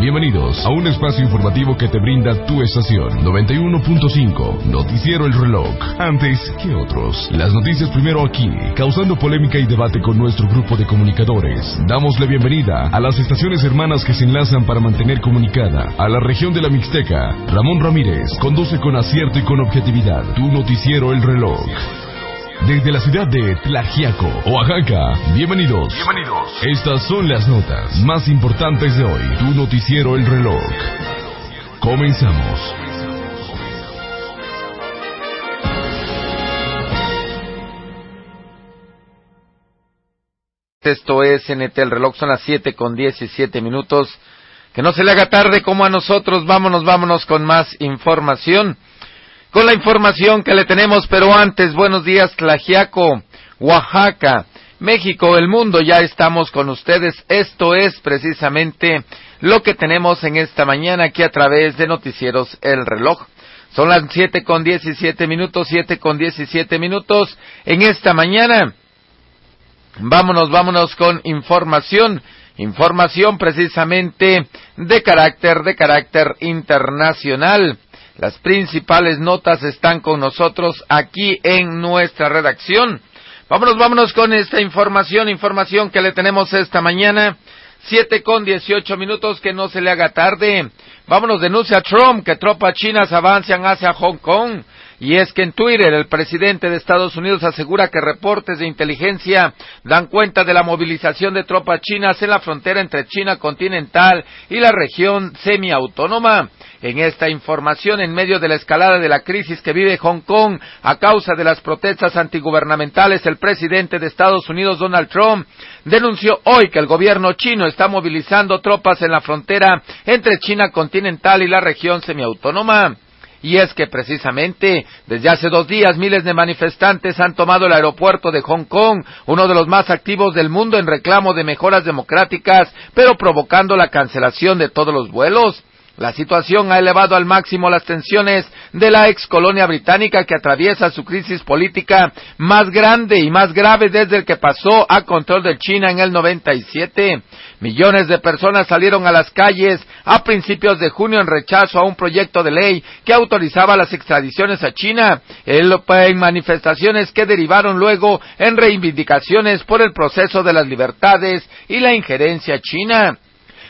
bienvenidos a un espacio informativo que te brinda tu estación 91.5, Noticiero El Reloj. Antes que otros, las noticias primero aquí, causando polémica y debate con nuestro grupo de comunicadores. Damos la bienvenida a las estaciones hermanas que se enlazan para mantener comunicada a la región de la Mixteca. Ramón Ramírez conduce con acierto y con objetividad tu Noticiero El Reloj desde la ciudad de Tlajiaco, Oaxaca. Bienvenidos. Bienvenidos. Estas son las notas más importantes de hoy. Tu noticiero El Reloj. Comenzamos. Esto es NT El Reloj, son las 7 con 17 minutos. Que no se le haga tarde como a nosotros. Vámonos, vámonos con más información con la información que le tenemos, pero antes, buenos días, Tlajiaco, Oaxaca, México, el mundo, ya estamos con ustedes. Esto es precisamente lo que tenemos en esta mañana aquí a través de Noticieros El Reloj. Son las siete con diecisiete minutos, siete con diecisiete minutos en esta mañana. Vámonos, vámonos con información, información precisamente de carácter, de carácter internacional. Las principales notas están con nosotros aquí en nuestra redacción. Vámonos, vámonos con esta información, información que le tenemos esta mañana. Siete con dieciocho minutos, que no se le haga tarde. Vámonos, denuncia Trump que tropas chinas avanzan hacia Hong Kong. Y es que en Twitter el presidente de Estados Unidos asegura que reportes de inteligencia dan cuenta de la movilización de tropas chinas en la frontera entre China continental y la región semiautónoma. En esta información, en medio de la escalada de la crisis que vive Hong Kong a causa de las protestas antigubernamentales, el presidente de Estados Unidos, Donald Trump, denunció hoy que el gobierno chino está movilizando tropas en la frontera entre China continental y la región semiautónoma. Y es que precisamente desde hace dos días miles de manifestantes han tomado el aeropuerto de Hong Kong, uno de los más activos del mundo en reclamo de mejoras democráticas, pero provocando la cancelación de todos los vuelos. La situación ha elevado al máximo las tensiones de la ex colonia británica que atraviesa su crisis política más grande y más grave desde el que pasó a control de China en el 97. Millones de personas salieron a las calles a principios de junio en rechazo a un proyecto de ley que autorizaba las extradiciones a China, en manifestaciones que derivaron luego en reivindicaciones por el proceso de las libertades y la injerencia china.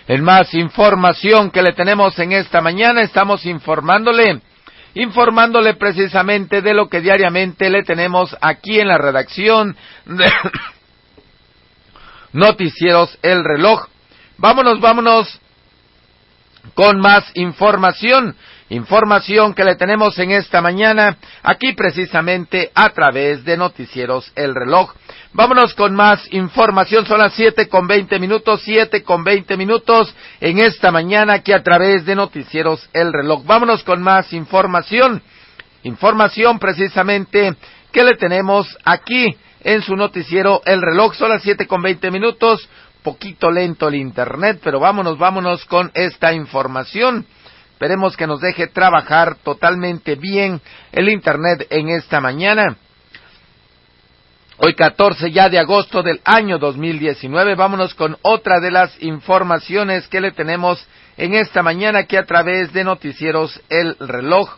En más información que le tenemos en esta mañana, estamos informándole, informándole precisamente de lo que diariamente le tenemos aquí en la redacción de Noticieros El Reloj. Vámonos, vámonos con más información. Información que le tenemos en esta mañana, aquí precisamente a través de Noticieros El Reloj. Vámonos con más información, son las siete con veinte minutos, siete con veinte minutos en esta mañana aquí a través de Noticieros El Reloj. Vámonos con más información. Información precisamente que le tenemos aquí en su noticiero El Reloj. Son las siete con veinte minutos, poquito lento el Internet, pero vámonos, vámonos con esta información. Esperemos que nos deje trabajar totalmente bien el Internet en esta mañana. Hoy 14 ya de agosto del año 2019, vámonos con otra de las informaciones que le tenemos en esta mañana aquí a través de Noticieros El Reloj.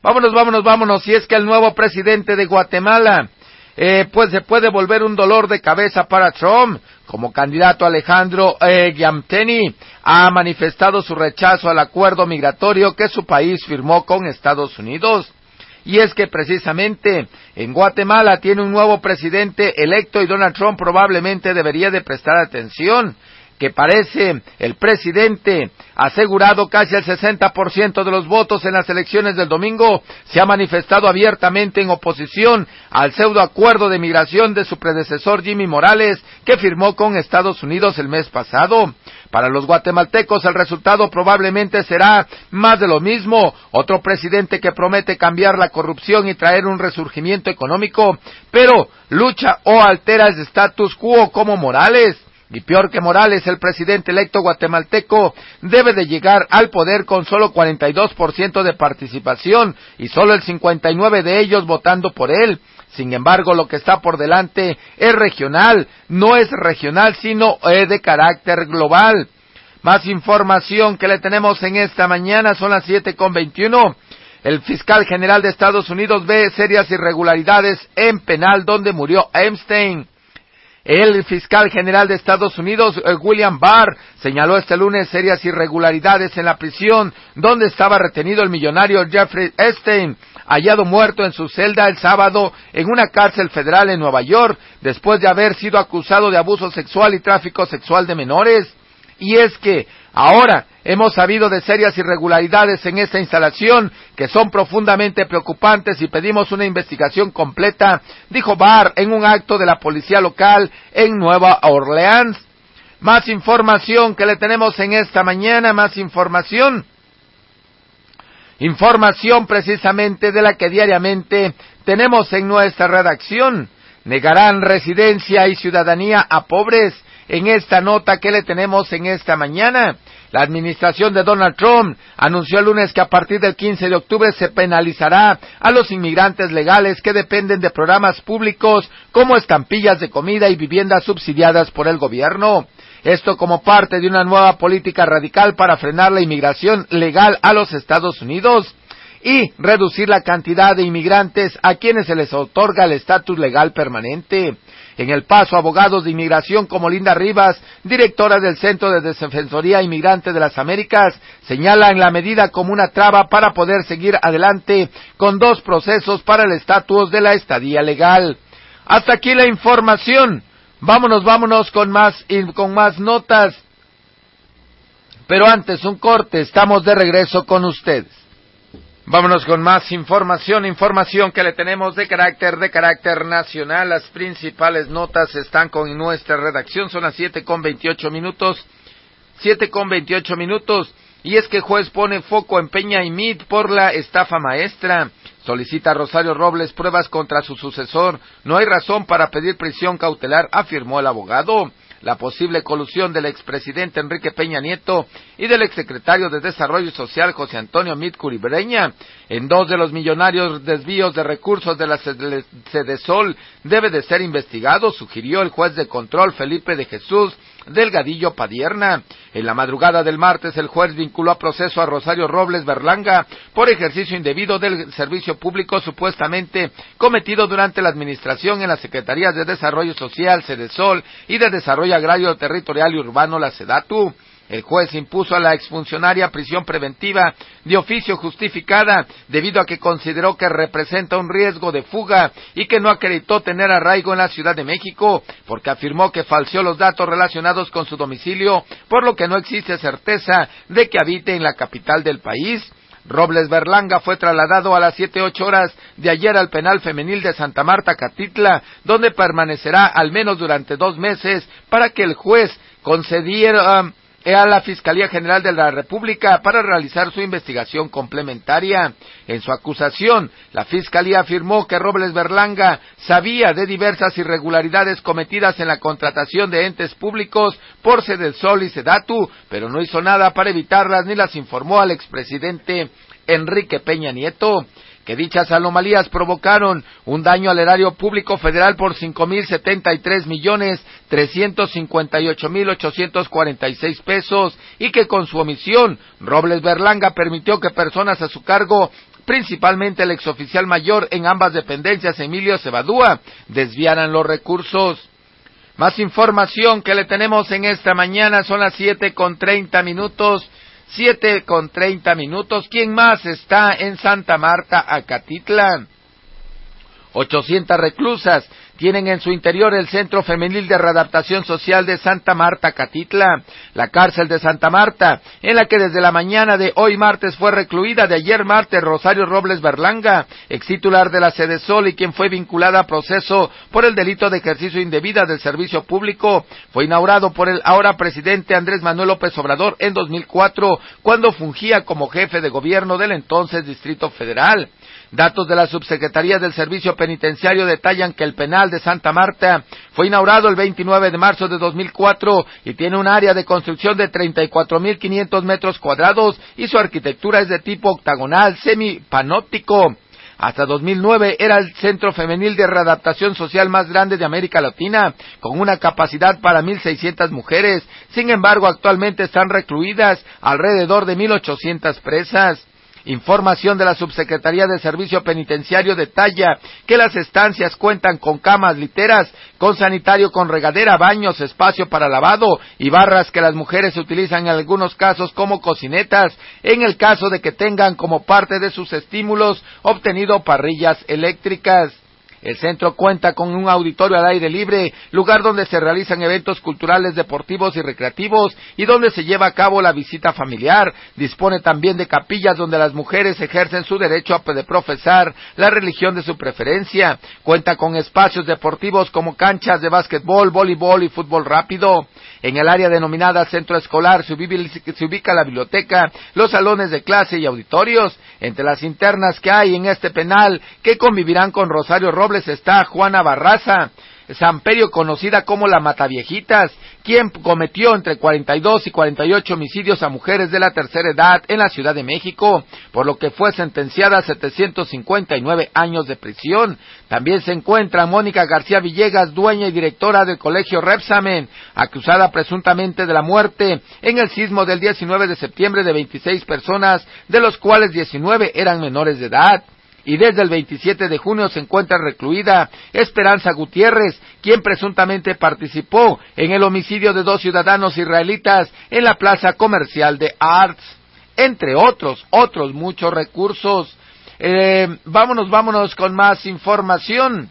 Vámonos, vámonos, vámonos. Y es que el nuevo presidente de Guatemala, eh, pues se puede volver un dolor de cabeza para Trump. Como candidato Alejandro eh, ha manifestado su rechazo al acuerdo migratorio que su país firmó con Estados Unidos. Y es que precisamente en Guatemala tiene un nuevo presidente electo y Donald Trump probablemente debería de prestar atención que parece el presidente asegurado casi el 60% de los votos en las elecciones del domingo, se ha manifestado abiertamente en oposición al pseudo acuerdo de migración de su predecesor Jimmy Morales, que firmó con Estados Unidos el mes pasado. Para los guatemaltecos el resultado probablemente será más de lo mismo, otro presidente que promete cambiar la corrupción y traer un resurgimiento económico, pero lucha o altera el status quo como Morales. Y peor que Morales, el presidente electo guatemalteco debe de llegar al poder con solo 42% de participación y solo el 59% de ellos votando por él. Sin embargo, lo que está por delante es regional, no es regional, sino es de carácter global. Más información que le tenemos en esta mañana, son las siete con veintiuno. El fiscal general de Estados Unidos ve serias irregularidades en penal donde murió Epstein. El fiscal general de Estados Unidos, eh, William Barr, señaló este lunes serias irregularidades en la prisión donde estaba retenido el millonario Jeffrey Epstein, hallado muerto en su celda el sábado en una cárcel federal en Nueva York, después de haber sido acusado de abuso sexual y tráfico sexual de menores. Y es que ahora hemos sabido de serias irregularidades en esta instalación que son profundamente preocupantes y pedimos una investigación completa, dijo Barr en un acto de la policía local en Nueva Orleans. Más información que le tenemos en esta mañana, más información. Información precisamente de la que diariamente tenemos en nuestra redacción. Negarán residencia y ciudadanía a pobres en esta nota que le tenemos en esta mañana. La administración de Donald Trump anunció el lunes que a partir del 15 de octubre se penalizará a los inmigrantes legales que dependen de programas públicos como estampillas de comida y viviendas subsidiadas por el gobierno. Esto como parte de una nueva política radical para frenar la inmigración legal a los Estados Unidos y reducir la cantidad de inmigrantes a quienes se les otorga el estatus legal permanente. En el paso, abogados de inmigración como Linda Rivas, directora del Centro de Defensoría Inmigrante de las Américas, señalan la medida como una traba para poder seguir adelante con dos procesos para el estatus de la estadía legal. Hasta aquí la información. Vámonos, vámonos con más, con más notas. Pero antes, un corte. Estamos de regreso con ustedes. Vámonos con más información, información que le tenemos de carácter, de carácter nacional. Las principales notas están con nuestra redacción, son las siete con veintiocho minutos, siete con veintiocho minutos. Y es que juez pone foco en Peña y Mid por la estafa maestra. Solicita a Rosario Robles pruebas contra su sucesor. No hay razón para pedir prisión cautelar, afirmó el abogado la posible colusión del expresidente Enrique Peña Nieto y del exsecretario de Desarrollo Social José Antonio Mitcuri Breña en dos de los millonarios desvíos de recursos de la Sedesol debe de ser investigado, sugirió el juez de control Felipe de Jesús Delgadillo Padierna. En la madrugada del martes, el juez vinculó a proceso a Rosario Robles Berlanga por ejercicio indebido del servicio público supuestamente cometido durante la administración en las Secretarías de Desarrollo Social, Cedesol, y de Desarrollo Agrario Territorial y Urbano, la SEDATU. El juez impuso a la exfuncionaria prisión preventiva de oficio justificada debido a que consideró que representa un riesgo de fuga y que no acreditó tener arraigo en la Ciudad de México porque afirmó que falseó los datos relacionados con su domicilio, por lo que no existe certeza de que habite en la capital del país. Robles Berlanga fue trasladado a las siete ocho horas de ayer al penal femenil de Santa Marta Catitla, donde permanecerá al menos durante dos meses para que el juez concediera a la Fiscalía General de la República para realizar su investigación complementaria. En su acusación, la Fiscalía afirmó que Robles Berlanga sabía de diversas irregularidades cometidas en la contratación de entes públicos por Sol y Sedatu, pero no hizo nada para evitarlas ni las informó al expresidente Enrique Peña Nieto que dichas anomalías provocaron un daño al erario público federal por cinco mil setenta y tres millones trescientos cincuenta y ocho mil ochocientos cuarenta y seis pesos y que con su omisión Robles Berlanga permitió que personas a su cargo principalmente el exoficial mayor en ambas dependencias Emilio Cebadúa desviaran los recursos. Más información que le tenemos en esta mañana son las siete con treinta minutos Siete con treinta minutos. ¿Quién más está en Santa Marta, Acatitlán? Ochocientas reclusas tienen en su interior el Centro Femenil de Readaptación Social de Santa Marta, Catitla, la cárcel de Santa Marta, en la que desde la mañana de hoy martes fue recluida de ayer martes Rosario Robles Berlanga, ex titular de la Sede Sol y quien fue vinculada a proceso por el delito de ejercicio indebida del servicio público. Fue inaugurado por el ahora presidente Andrés Manuel López Obrador en 2004, cuando fungía como jefe de gobierno del entonces Distrito Federal. Datos de la Subsecretaría del Servicio Penitenciario detallan que el penal de Santa Marta fue inaugurado el 29 de marzo de 2004 y tiene un área de construcción de 34.500 metros cuadrados y su arquitectura es de tipo octagonal semipanóptico. Hasta 2009 era el centro femenil de readaptación social más grande de América Latina, con una capacidad para 1.600 mujeres. Sin embargo, actualmente están recluidas alrededor de 1.800 presas. Información de la Subsecretaría de Servicio Penitenciario detalla que las estancias cuentan con camas literas, con sanitario con regadera, baños, espacio para lavado y barras que las mujeres utilizan en algunos casos como cocinetas, en el caso de que tengan como parte de sus estímulos obtenido parrillas eléctricas. El centro cuenta con un auditorio al aire libre, lugar donde se realizan eventos culturales, deportivos y recreativos y donde se lleva a cabo la visita familiar. Dispone también de capillas donde las mujeres ejercen su derecho a profesar la religión de su preferencia. Cuenta con espacios deportivos como canchas de básquetbol, voleibol y fútbol rápido. En el área denominada centro escolar se ubica la biblioteca, los salones de clase y auditorios. Entre las internas que hay en este penal que convivirán con Rosario Robles está Juana Barraza, Samperio conocida como la Mataviejitas, quien cometió entre 42 y 48 homicidios a mujeres de la tercera edad en la Ciudad de México, por lo que fue sentenciada a 759 años de prisión. También se encuentra Mónica García Villegas, dueña y directora del Colegio Repsamen, acusada presuntamente de la muerte en el sismo del 19 de septiembre de 26 personas, de los cuales 19 eran menores de edad y desde el 27 de junio se encuentra recluida Esperanza Gutiérrez, quien presuntamente participó en el homicidio de dos ciudadanos israelitas en la plaza comercial de Arts, entre otros, otros muchos recursos. Eh, vámonos, vámonos con más información.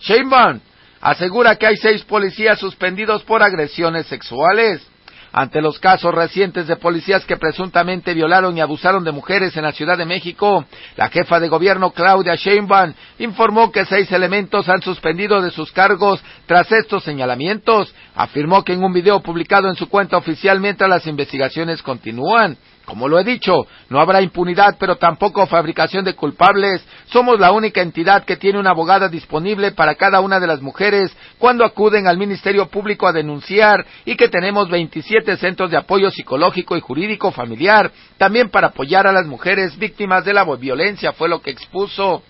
Sheinbaum asegura que hay seis policías suspendidos por agresiones sexuales. Ante los casos recientes de policías que presuntamente violaron y abusaron de mujeres en la Ciudad de México, la jefa de gobierno Claudia Sheinbaum informó que seis elementos han suspendido de sus cargos tras estos señalamientos. Afirmó que en un video publicado en su cuenta oficial mientras las investigaciones continúan, como lo he dicho, no habrá impunidad, pero tampoco fabricación de culpables. Somos la única entidad que tiene una abogada disponible para cada una de las mujeres cuando acuden al Ministerio Público a denunciar y que tenemos 27 centros de apoyo psicológico y jurídico familiar, también para apoyar a las mujeres víctimas de la violencia, fue lo que expuso.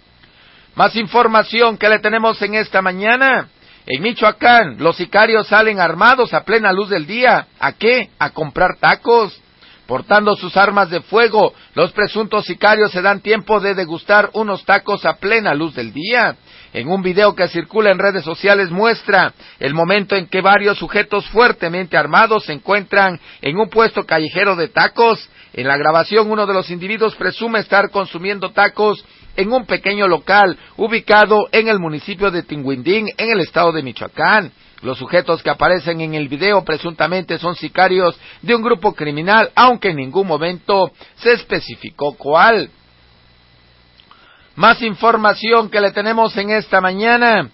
Más información que le tenemos en esta mañana. En Michoacán, los sicarios salen armados a plena luz del día. ¿A qué? A comprar tacos. Portando sus armas de fuego, los presuntos sicarios se dan tiempo de degustar unos tacos a plena luz del día. En un video que circula en redes sociales muestra el momento en que varios sujetos fuertemente armados se encuentran en un puesto callejero de tacos. En la grabación uno de los individuos presume estar consumiendo tacos en un pequeño local ubicado en el municipio de Tinguindín, en el estado de Michoacán. Los sujetos que aparecen en el video presuntamente son sicarios de un grupo criminal, aunque en ningún momento se especificó cuál. Más información que le tenemos en esta mañana.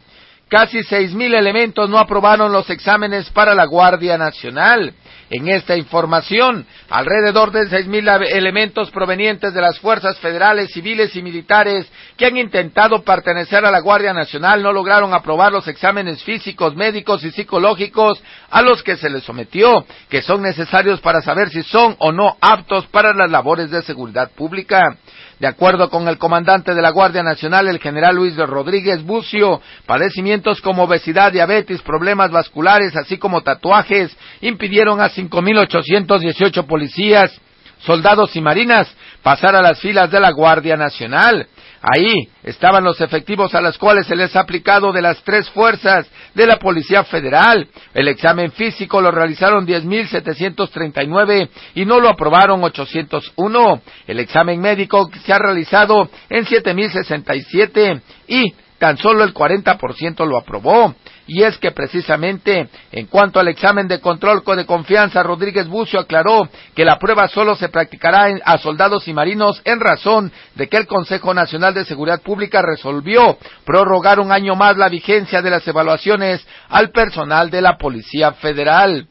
Casi seis mil elementos no aprobaron los exámenes para la Guardia Nacional. En esta información, alrededor de seis mil elementos provenientes de las fuerzas federales, civiles y militares que han intentado pertenecer a la Guardia Nacional no lograron aprobar los exámenes físicos, médicos y psicológicos a los que se les sometió, que son necesarios para saber si son o no aptos para las labores de seguridad pública. De acuerdo con el comandante de la Guardia Nacional, el general Luis Rodríguez Bucio, padecimientos como obesidad, diabetes, problemas vasculares, así como tatuajes, impidieron a 5.818 policías, soldados y marinas pasar a las filas de la Guardia Nacional. Ahí estaban los efectivos a los cuales se les ha aplicado de las tres fuerzas de la Policía Federal. El examen físico lo realizaron 10.739 y no lo aprobaron 801. El examen médico se ha realizado en 7.067 y tan solo el 40% lo aprobó. Y es que precisamente en cuanto al examen de control de confianza, Rodríguez Bucio aclaró que la prueba solo se practicará a soldados y marinos en razón de que el Consejo Nacional de Seguridad Pública resolvió prorrogar un año más la vigencia de las evaluaciones al personal de la Policía Federal.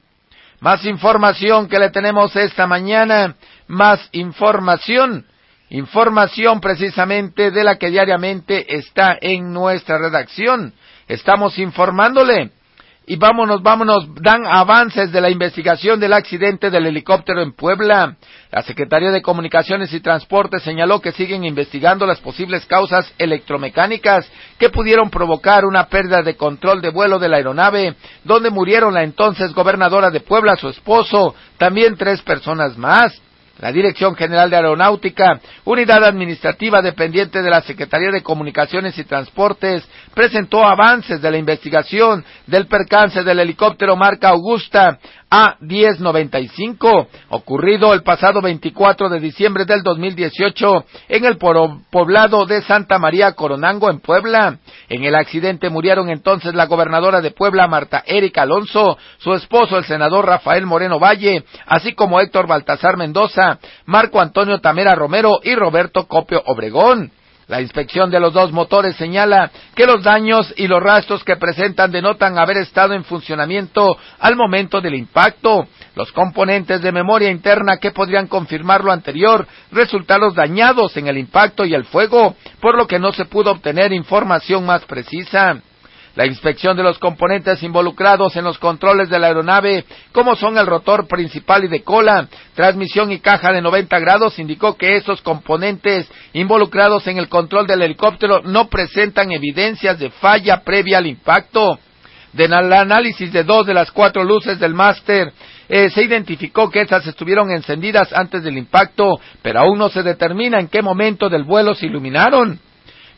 Más información que le tenemos esta mañana, más información información precisamente de la que diariamente está en nuestra redacción. Estamos informándole y vámonos, vámonos, dan avances de la investigación del accidente del helicóptero en Puebla. La Secretaría de Comunicaciones y Transporte señaló que siguen investigando las posibles causas electromecánicas que pudieron provocar una pérdida de control de vuelo de la aeronave, donde murieron la entonces gobernadora de Puebla, su esposo, también tres personas más. La Dirección General de Aeronáutica, unidad administrativa dependiente de la Secretaría de Comunicaciones y Transportes, presentó avances de la investigación del percance del helicóptero marca Augusta a1095, ocurrido el pasado 24 de diciembre del 2018 en el poblado de Santa María Coronango, en Puebla. En el accidente murieron entonces la gobernadora de Puebla, Marta Erika Alonso, su esposo, el senador Rafael Moreno Valle, así como Héctor Baltasar Mendoza, Marco Antonio Tamera Romero y Roberto Copio Obregón. La inspección de los dos motores señala que los daños y los rastros que presentan denotan haber estado en funcionamiento al momento del impacto. Los componentes de memoria interna que podrían confirmar lo anterior resultaron dañados en el impacto y el fuego, por lo que no se pudo obtener información más precisa. La inspección de los componentes involucrados en los controles de la aeronave, como son el rotor principal y de cola, transmisión y caja de 90 grados, indicó que estos componentes involucrados en el control del helicóptero no presentan evidencias de falla previa al impacto. Del análisis de dos de las cuatro luces del máster, eh, se identificó que estas estuvieron encendidas antes del impacto, pero aún no se determina en qué momento del vuelo se iluminaron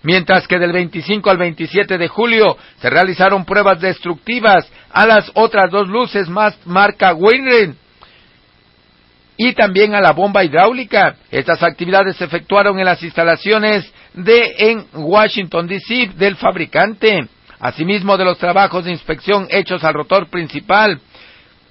mientras que del 25 al 27 de julio se realizaron pruebas destructivas a las otras dos luces más marca Wainwright y también a la bomba hidráulica. Estas actividades se efectuaron en las instalaciones de en Washington DC del fabricante. Asimismo de los trabajos de inspección hechos al rotor principal,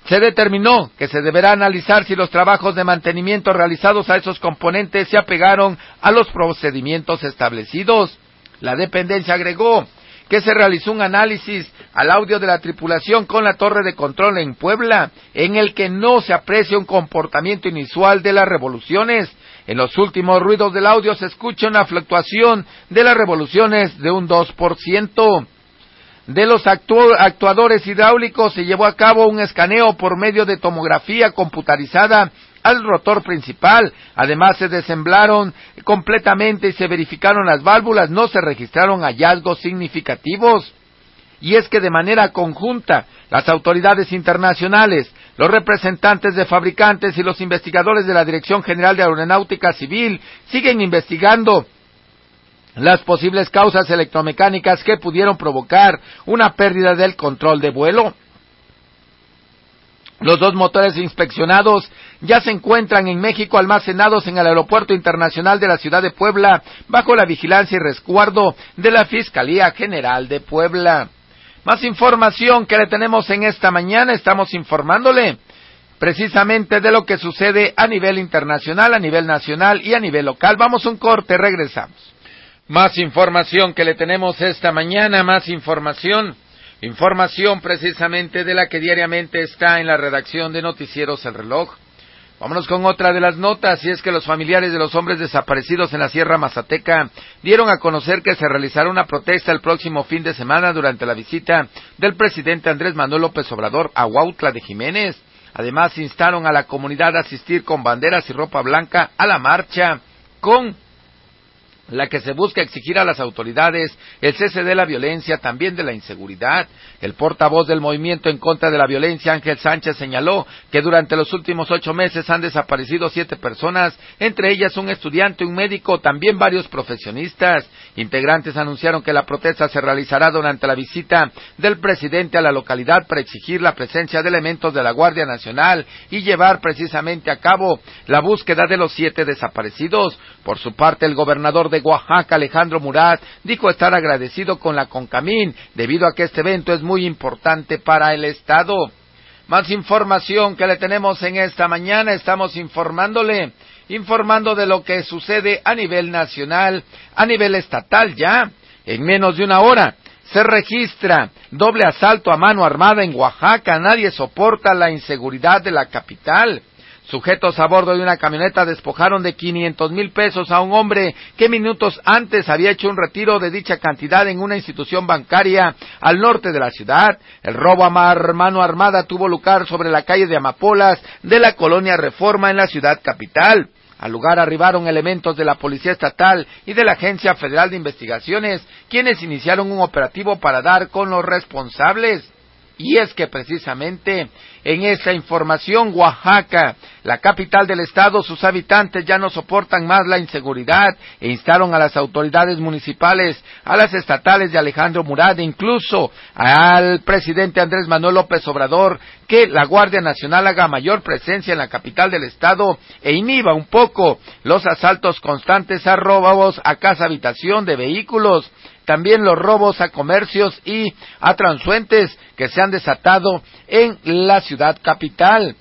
se determinó que se deberá analizar si los trabajos de mantenimiento realizados a esos componentes se apegaron a los procedimientos establecidos. La dependencia agregó que se realizó un análisis al audio de la tripulación con la torre de control en Puebla, en el que no se aprecia un comportamiento inusual de las revoluciones. En los últimos ruidos del audio se escucha una fluctuación de las revoluciones de un 2% de los actuadores hidráulicos se llevó a cabo un escaneo por medio de tomografía computarizada al rotor principal. Además se desemblaron completamente y se verificaron las válvulas. No se registraron hallazgos significativos. Y es que de manera conjunta las autoridades internacionales, los representantes de fabricantes y los investigadores de la Dirección General de Aeronáutica Civil siguen investigando las posibles causas electromecánicas que pudieron provocar una pérdida del control de vuelo. Los dos motores inspeccionados ya se encuentran en México almacenados en el Aeropuerto Internacional de la Ciudad de Puebla bajo la vigilancia y resguardo de la Fiscalía General de Puebla. Más información que le tenemos en esta mañana, estamos informándole precisamente de lo que sucede a nivel internacional, a nivel nacional y a nivel local. Vamos un corte, regresamos. Más información que le tenemos esta mañana, más información, información precisamente de la que diariamente está en la redacción de Noticieros El Reloj. Vámonos con otra de las notas, y es que los familiares de los hombres desaparecidos en la Sierra Mazateca dieron a conocer que se realizará una protesta el próximo fin de semana durante la visita del presidente Andrés Manuel López Obrador a Huautla de Jiménez. Además, instaron a la comunidad a asistir con banderas y ropa blanca a la marcha con la que se busca exigir a las autoridades el cese de la violencia, también de la inseguridad. El portavoz del movimiento en contra de la violencia, Ángel Sánchez, señaló que durante los últimos ocho meses han desaparecido siete personas, entre ellas un estudiante, un médico, también varios profesionistas. Integrantes anunciaron que la protesta se realizará durante la visita del presidente a la localidad para exigir la presencia de elementos de la Guardia Nacional y llevar precisamente a cabo la búsqueda de los siete desaparecidos. Por su parte, el gobernador de Oaxaca, Alejandro Murat, dijo estar agradecido con la Concamín debido a que este evento es muy importante para el Estado. Más información que le tenemos en esta mañana, estamos informándole, informando de lo que sucede a nivel nacional, a nivel estatal ya, en menos de una hora. Se registra doble asalto a mano armada en Oaxaca, nadie soporta la inseguridad de la capital. Sujetos a bordo de una camioneta despojaron de 500 mil pesos a un hombre que minutos antes había hecho un retiro de dicha cantidad en una institución bancaria al norte de la ciudad. El robo a mano armada tuvo lugar sobre la calle de Amapolas de la colonia Reforma en la ciudad capital. Al lugar arribaron elementos de la Policía Estatal y de la Agencia Federal de Investigaciones, quienes iniciaron un operativo para dar con los responsables. Y es que precisamente en esa información Oaxaca, la capital del estado, sus habitantes ya no soportan más la inseguridad e instaron a las autoridades municipales, a las estatales de Alejandro Murat e incluso al presidente Andrés Manuel López Obrador que la Guardia Nacional haga mayor presencia en la capital del estado e inhiba un poco los asaltos constantes a robos a casa habitación de vehículos también los robos a comercios y a transuentes que se han desatado en la ciudad capital.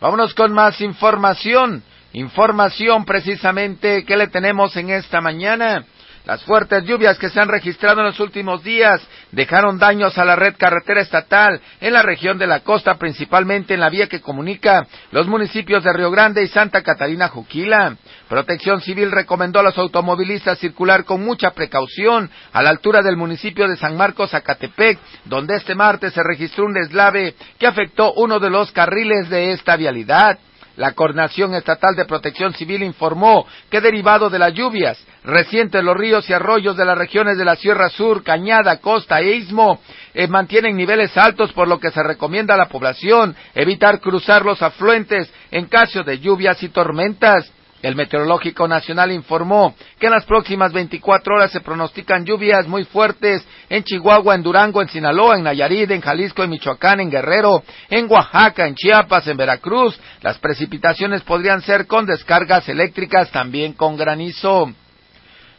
Vámonos con más información. Información precisamente que le tenemos en esta mañana. Las fuertes lluvias que se han registrado en los últimos días dejaron daños a la red carretera estatal en la región de la costa, principalmente en la vía que comunica los municipios de Río Grande y Santa Catarina Juquila. Protección Civil recomendó a los automovilistas circular con mucha precaución a la altura del municipio de San Marcos, Acatepec, donde este martes se registró un deslave que afectó uno de los carriles de esta vialidad. La Coordinación Estatal de Protección Civil informó que derivado de las lluvias recientes los ríos y arroyos de las regiones de la Sierra Sur, Cañada, Costa e Istmo eh, mantienen niveles altos por lo que se recomienda a la población evitar cruzar los afluentes en caso de lluvias y tormentas. El Meteorológico Nacional informó que en las próximas 24 horas se pronostican lluvias muy fuertes en Chihuahua, en Durango, en Sinaloa, en Nayarit, en Jalisco, en Michoacán, en Guerrero, en Oaxaca, en Chiapas, en Veracruz. Las precipitaciones podrían ser con descargas eléctricas, también con granizo.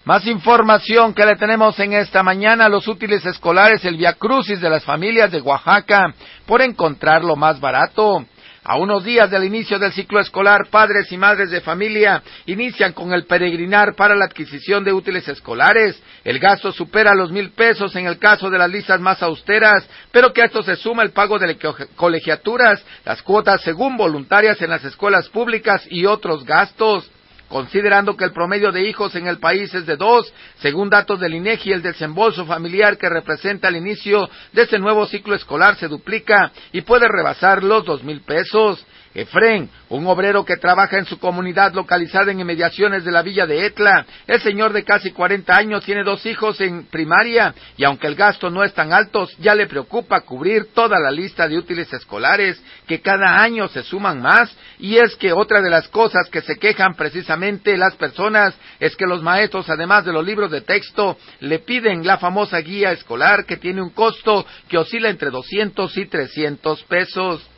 Más información que le tenemos en esta mañana, los útiles escolares, el Via Crucis de las familias de Oaxaca, por encontrarlo más barato. A unos días del inicio del ciclo escolar, padres y madres de familia inician con el peregrinar para la adquisición de útiles escolares. El gasto supera los mil pesos en el caso de las listas más austeras, pero que a esto se suma el pago de colegiaturas, las cuotas según voluntarias en las escuelas públicas y otros gastos considerando que el promedio de hijos en el país es de dos, según datos del INEGI, el desembolso familiar que representa el inicio de este nuevo ciclo escolar se duplica y puede rebasar los dos mil pesos. Efren, un obrero que trabaja en su comunidad localizada en inmediaciones de la villa de Etla, el señor de casi 40 años tiene dos hijos en primaria y aunque el gasto no es tan alto, ya le preocupa cubrir toda la lista de útiles escolares que cada año se suman más y es que otra de las cosas que se quejan precisamente las personas es que los maestros, además de los libros de texto, le piden la famosa guía escolar que tiene un costo que oscila entre 200 y 300 pesos.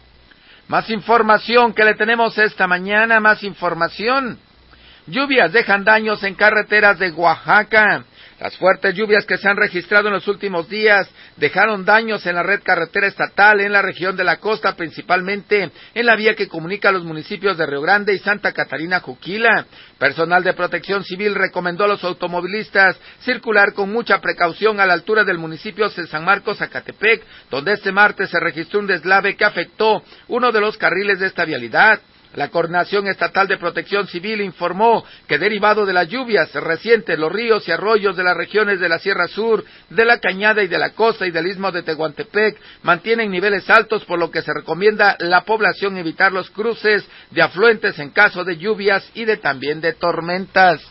Más información que le tenemos esta mañana, más información. Lluvias dejan daños en carreteras de Oaxaca. Las fuertes lluvias que se han registrado en los últimos días dejaron daños en la red carretera estatal en la región de la costa, principalmente en la vía que comunica los municipios de Río Grande y Santa Catarina Juquila. Personal de protección civil recomendó a los automovilistas circular con mucha precaución a la altura del municipio de San Marcos, Zacatepec, donde este martes se registró un deslave que afectó uno de los carriles de esta vialidad. La Coordinación Estatal de Protección Civil informó que derivado de las lluvias recientes, los ríos y arroyos de las regiones de la Sierra Sur, de la Cañada y de la Costa y del Istmo de Tehuantepec mantienen niveles altos, por lo que se recomienda la población evitar los cruces de afluentes en caso de lluvias y de también de tormentas.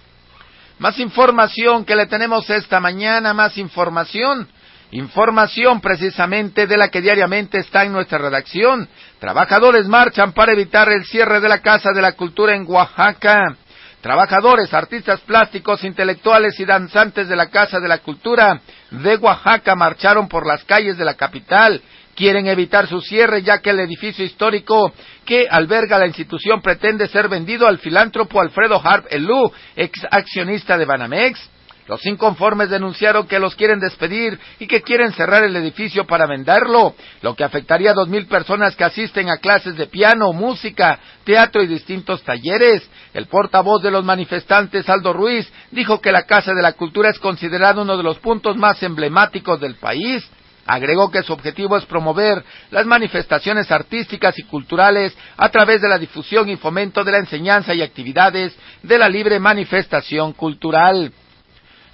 Más información que le tenemos esta mañana, más información. Información precisamente de la que diariamente está en nuestra redacción. Trabajadores marchan para evitar el cierre de la Casa de la Cultura en Oaxaca. Trabajadores, artistas plásticos, intelectuales y danzantes de la Casa de la Cultura de Oaxaca marcharon por las calles de la capital. Quieren evitar su cierre ya que el edificio histórico que alberga la institución pretende ser vendido al filántropo Alfredo Harp Elú, ex accionista de Banamex. Los inconformes denunciaron que los quieren despedir y que quieren cerrar el edificio para venderlo, lo que afectaría a dos mil personas que asisten a clases de piano, música, teatro y distintos talleres. El portavoz de los manifestantes, Aldo Ruiz, dijo que la Casa de la Cultura es considerada uno de los puntos más emblemáticos del país. Agregó que su objetivo es promover las manifestaciones artísticas y culturales a través de la difusión y fomento de la enseñanza y actividades de la libre manifestación cultural.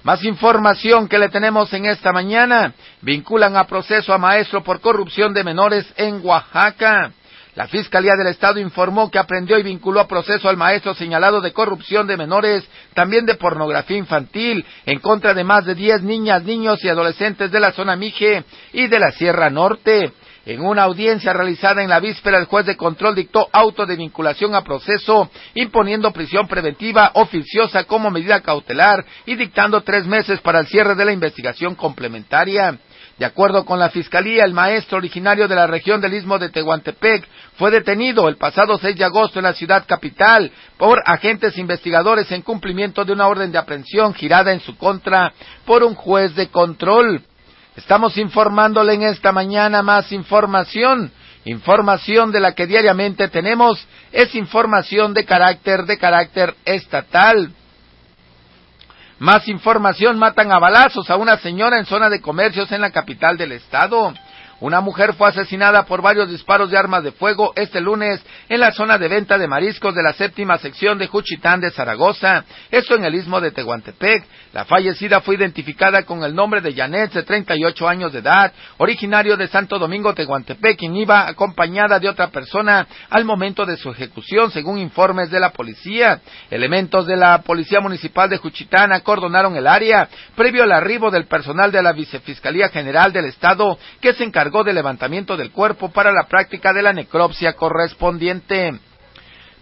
Más información que le tenemos en esta mañana. Vinculan a proceso a maestro por corrupción de menores en Oaxaca. La Fiscalía del Estado informó que aprendió y vinculó a proceso al maestro señalado de corrupción de menores, también de pornografía infantil, en contra de más de diez niñas, niños y adolescentes de la zona Mije y de la Sierra Norte. En una audiencia realizada en la víspera, el juez de control dictó auto de vinculación a proceso, imponiendo prisión preventiva oficiosa como medida cautelar y dictando tres meses para el cierre de la investigación complementaria. De acuerdo con la Fiscalía, el maestro originario de la región del Istmo de Tehuantepec fue detenido el pasado 6 de agosto en la ciudad capital por agentes investigadores en cumplimiento de una orden de aprehensión girada en su contra por un juez de control. Estamos informándole en esta mañana más información. Información de la que diariamente tenemos es información de carácter de carácter estatal. Más información, matan a balazos a una señora en zona de comercios en la capital del estado. Una mujer fue asesinada por varios disparos de armas de fuego este lunes en la zona de venta de mariscos de la séptima sección de Juchitán de Zaragoza, esto en el istmo de Tehuantepec. La fallecida fue identificada con el nombre de Janet, de 38 años de edad, originario de Santo Domingo, Tehuantepec, quien iba acompañada de otra persona al momento de su ejecución, según informes de la policía. Elementos de la Policía Municipal de Juchitán acordonaron el área previo al arribo del personal de la Vicefiscalía General del Estado que se encargó de levantamiento del cuerpo para la práctica de la necropsia correspondiente.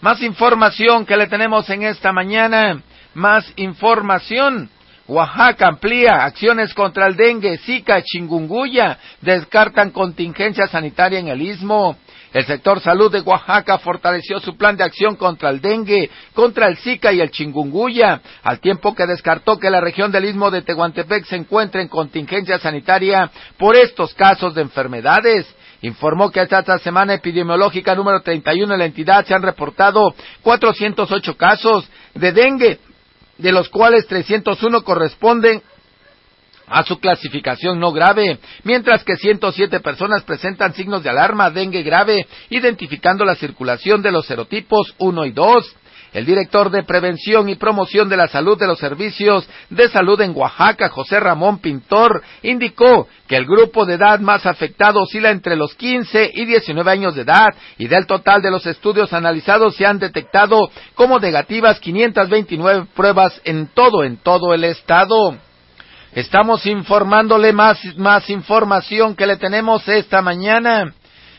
Más información que le tenemos en esta mañana. Más información. Oaxaca amplía acciones contra el dengue, zika, chingunguya. Descartan contingencia sanitaria en el istmo. El sector salud de Oaxaca fortaleció su plan de acción contra el dengue, contra el Zika y el chingunguya, al tiempo que descartó que la región del istmo de Tehuantepec se encuentre en contingencia sanitaria por estos casos de enfermedades. Informó que hasta esta semana epidemiológica número 31 en la entidad se han reportado 408 casos de dengue, de los cuales 301 corresponden a su clasificación no grave, mientras que 107 personas presentan signos de alarma dengue grave, identificando la circulación de los serotipos 1 y 2. El director de Prevención y Promoción de la Salud de los Servicios de Salud en Oaxaca, José Ramón Pintor, indicó que el grupo de edad más afectado oscila entre los 15 y 19 años de edad y del total de los estudios analizados se han detectado como negativas 529 pruebas en todo, en todo el estado. Estamos informándole más, más información que le tenemos esta mañana.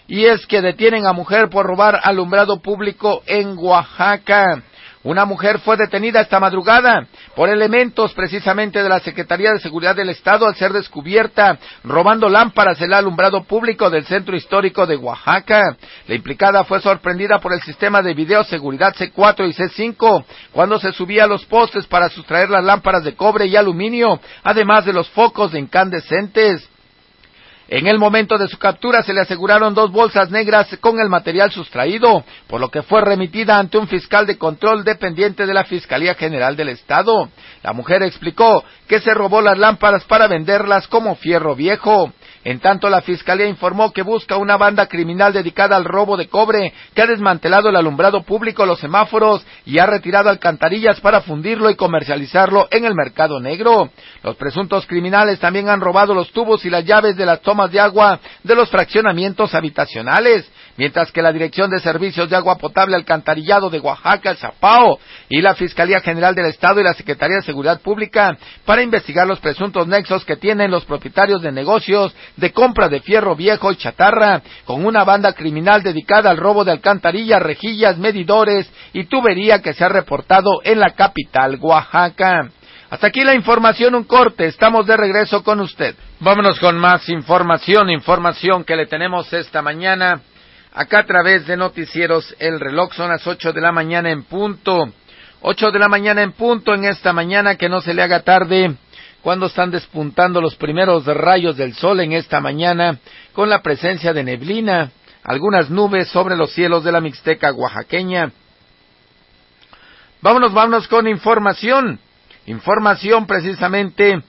Y es que detienen a mujer por robar alumbrado público en Oaxaca. Una mujer fue detenida esta madrugada por elementos precisamente de la Secretaría de Seguridad del Estado al ser descubierta robando lámparas el alumbrado público del centro histórico de Oaxaca. La implicada fue sorprendida por el sistema de videoseguridad C4 y C5 cuando se subía a los postes para sustraer las lámparas de cobre y aluminio, además de los focos de incandescentes. En el momento de su captura se le aseguraron dos bolsas negras con el material sustraído, por lo que fue remitida ante un fiscal de control dependiente de la Fiscalía General del Estado. La mujer explicó que se robó las lámparas para venderlas como fierro viejo. En tanto, la Fiscalía informó que busca una banda criminal dedicada al robo de cobre, que ha desmantelado el alumbrado público, los semáforos y ha retirado alcantarillas para fundirlo y comercializarlo en el mercado negro. Los presuntos criminales también han robado los tubos y las llaves de las tomas de agua de los fraccionamientos habitacionales mientras que la Dirección de Servicios de Agua Potable Alcantarillado de Oaxaca, Zapao, y la Fiscalía General del Estado y la Secretaría de Seguridad Pública para investigar los presuntos nexos que tienen los propietarios de negocios de compra de fierro viejo y chatarra, con una banda criminal dedicada al robo de alcantarillas, rejillas, medidores y tubería que se ha reportado en la capital, Oaxaca. Hasta aquí la información, un corte. Estamos de regreso con usted. Vámonos con más información, información que le tenemos esta mañana acá a través de Noticieros El Reloj. Son las ocho de la mañana en punto. Ocho de la mañana en punto en esta mañana que no se le haga tarde cuando están despuntando los primeros rayos del sol en esta mañana con la presencia de neblina, algunas nubes sobre los cielos de la Mixteca oaxaqueña. Vámonos, vámonos con información. Información precisamente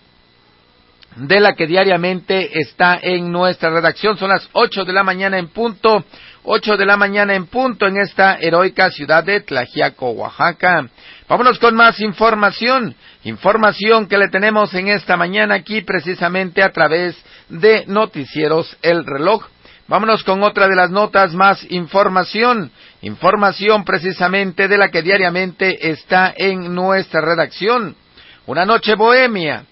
de la que diariamente está en nuestra redacción. Son las ocho de la mañana en punto, ocho de la mañana en punto en esta heroica ciudad de Tlajiaco, Oaxaca. Vámonos con más información, información que le tenemos en esta mañana aquí precisamente a través de Noticieros El Reloj. Vámonos con otra de las notas más información, información precisamente de la que diariamente está en nuestra redacción. Una noche bohemia,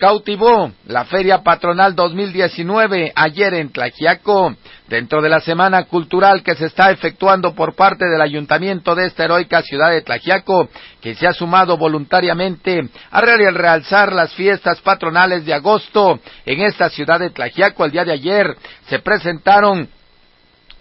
cautivó la Feria Patronal 2019 ayer en Tlajiaco, dentro de la semana cultural que se está efectuando por parte del ayuntamiento de esta heroica ciudad de Tlajiaco, que se ha sumado voluntariamente a realzar las fiestas patronales de agosto en esta ciudad de Tlajiaco. El día de ayer se presentaron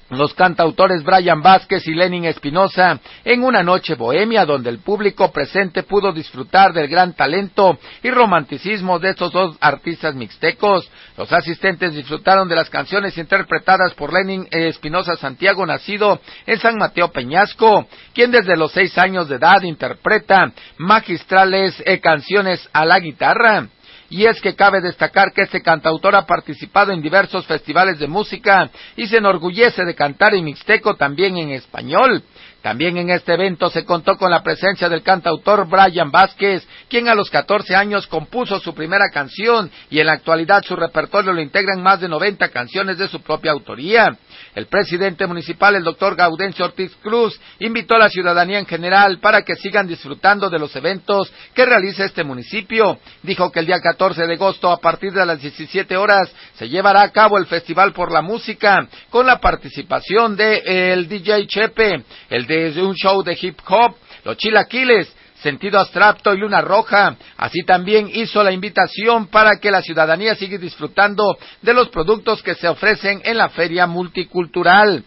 los cantautores Brian Vázquez y Lenin Espinosa en una noche bohemia donde el público presente pudo disfrutar del gran talento y romanticismo de estos dos artistas mixtecos. Los asistentes disfrutaron de las canciones interpretadas por Lenin Espinosa Santiago, nacido en San Mateo Peñasco, quien desde los seis años de edad interpreta magistrales eh, canciones a la guitarra. Y es que cabe destacar que este cantautor ha participado en diversos festivales de música y se enorgullece de cantar en mixteco también en español. También en este evento se contó con la presencia del cantautor Brian Vázquez, quien a los 14 años compuso su primera canción y en la actualidad su repertorio lo integran más de 90 canciones de su propia autoría. El presidente municipal, el doctor Gaudencio Ortiz Cruz, invitó a la ciudadanía en general para que sigan disfrutando de los eventos que realiza este municipio. Dijo que el día 14 de agosto, a partir de las 17 horas, se llevará a cabo el Festival por la Música, con la participación de el DJ Chepe, el de un show de hip hop, los chilaquiles, Sentido Abstracto y Luna Roja. Así también hizo la invitación para que la ciudadanía siga disfrutando de los productos que se ofrecen en la feria multicultural.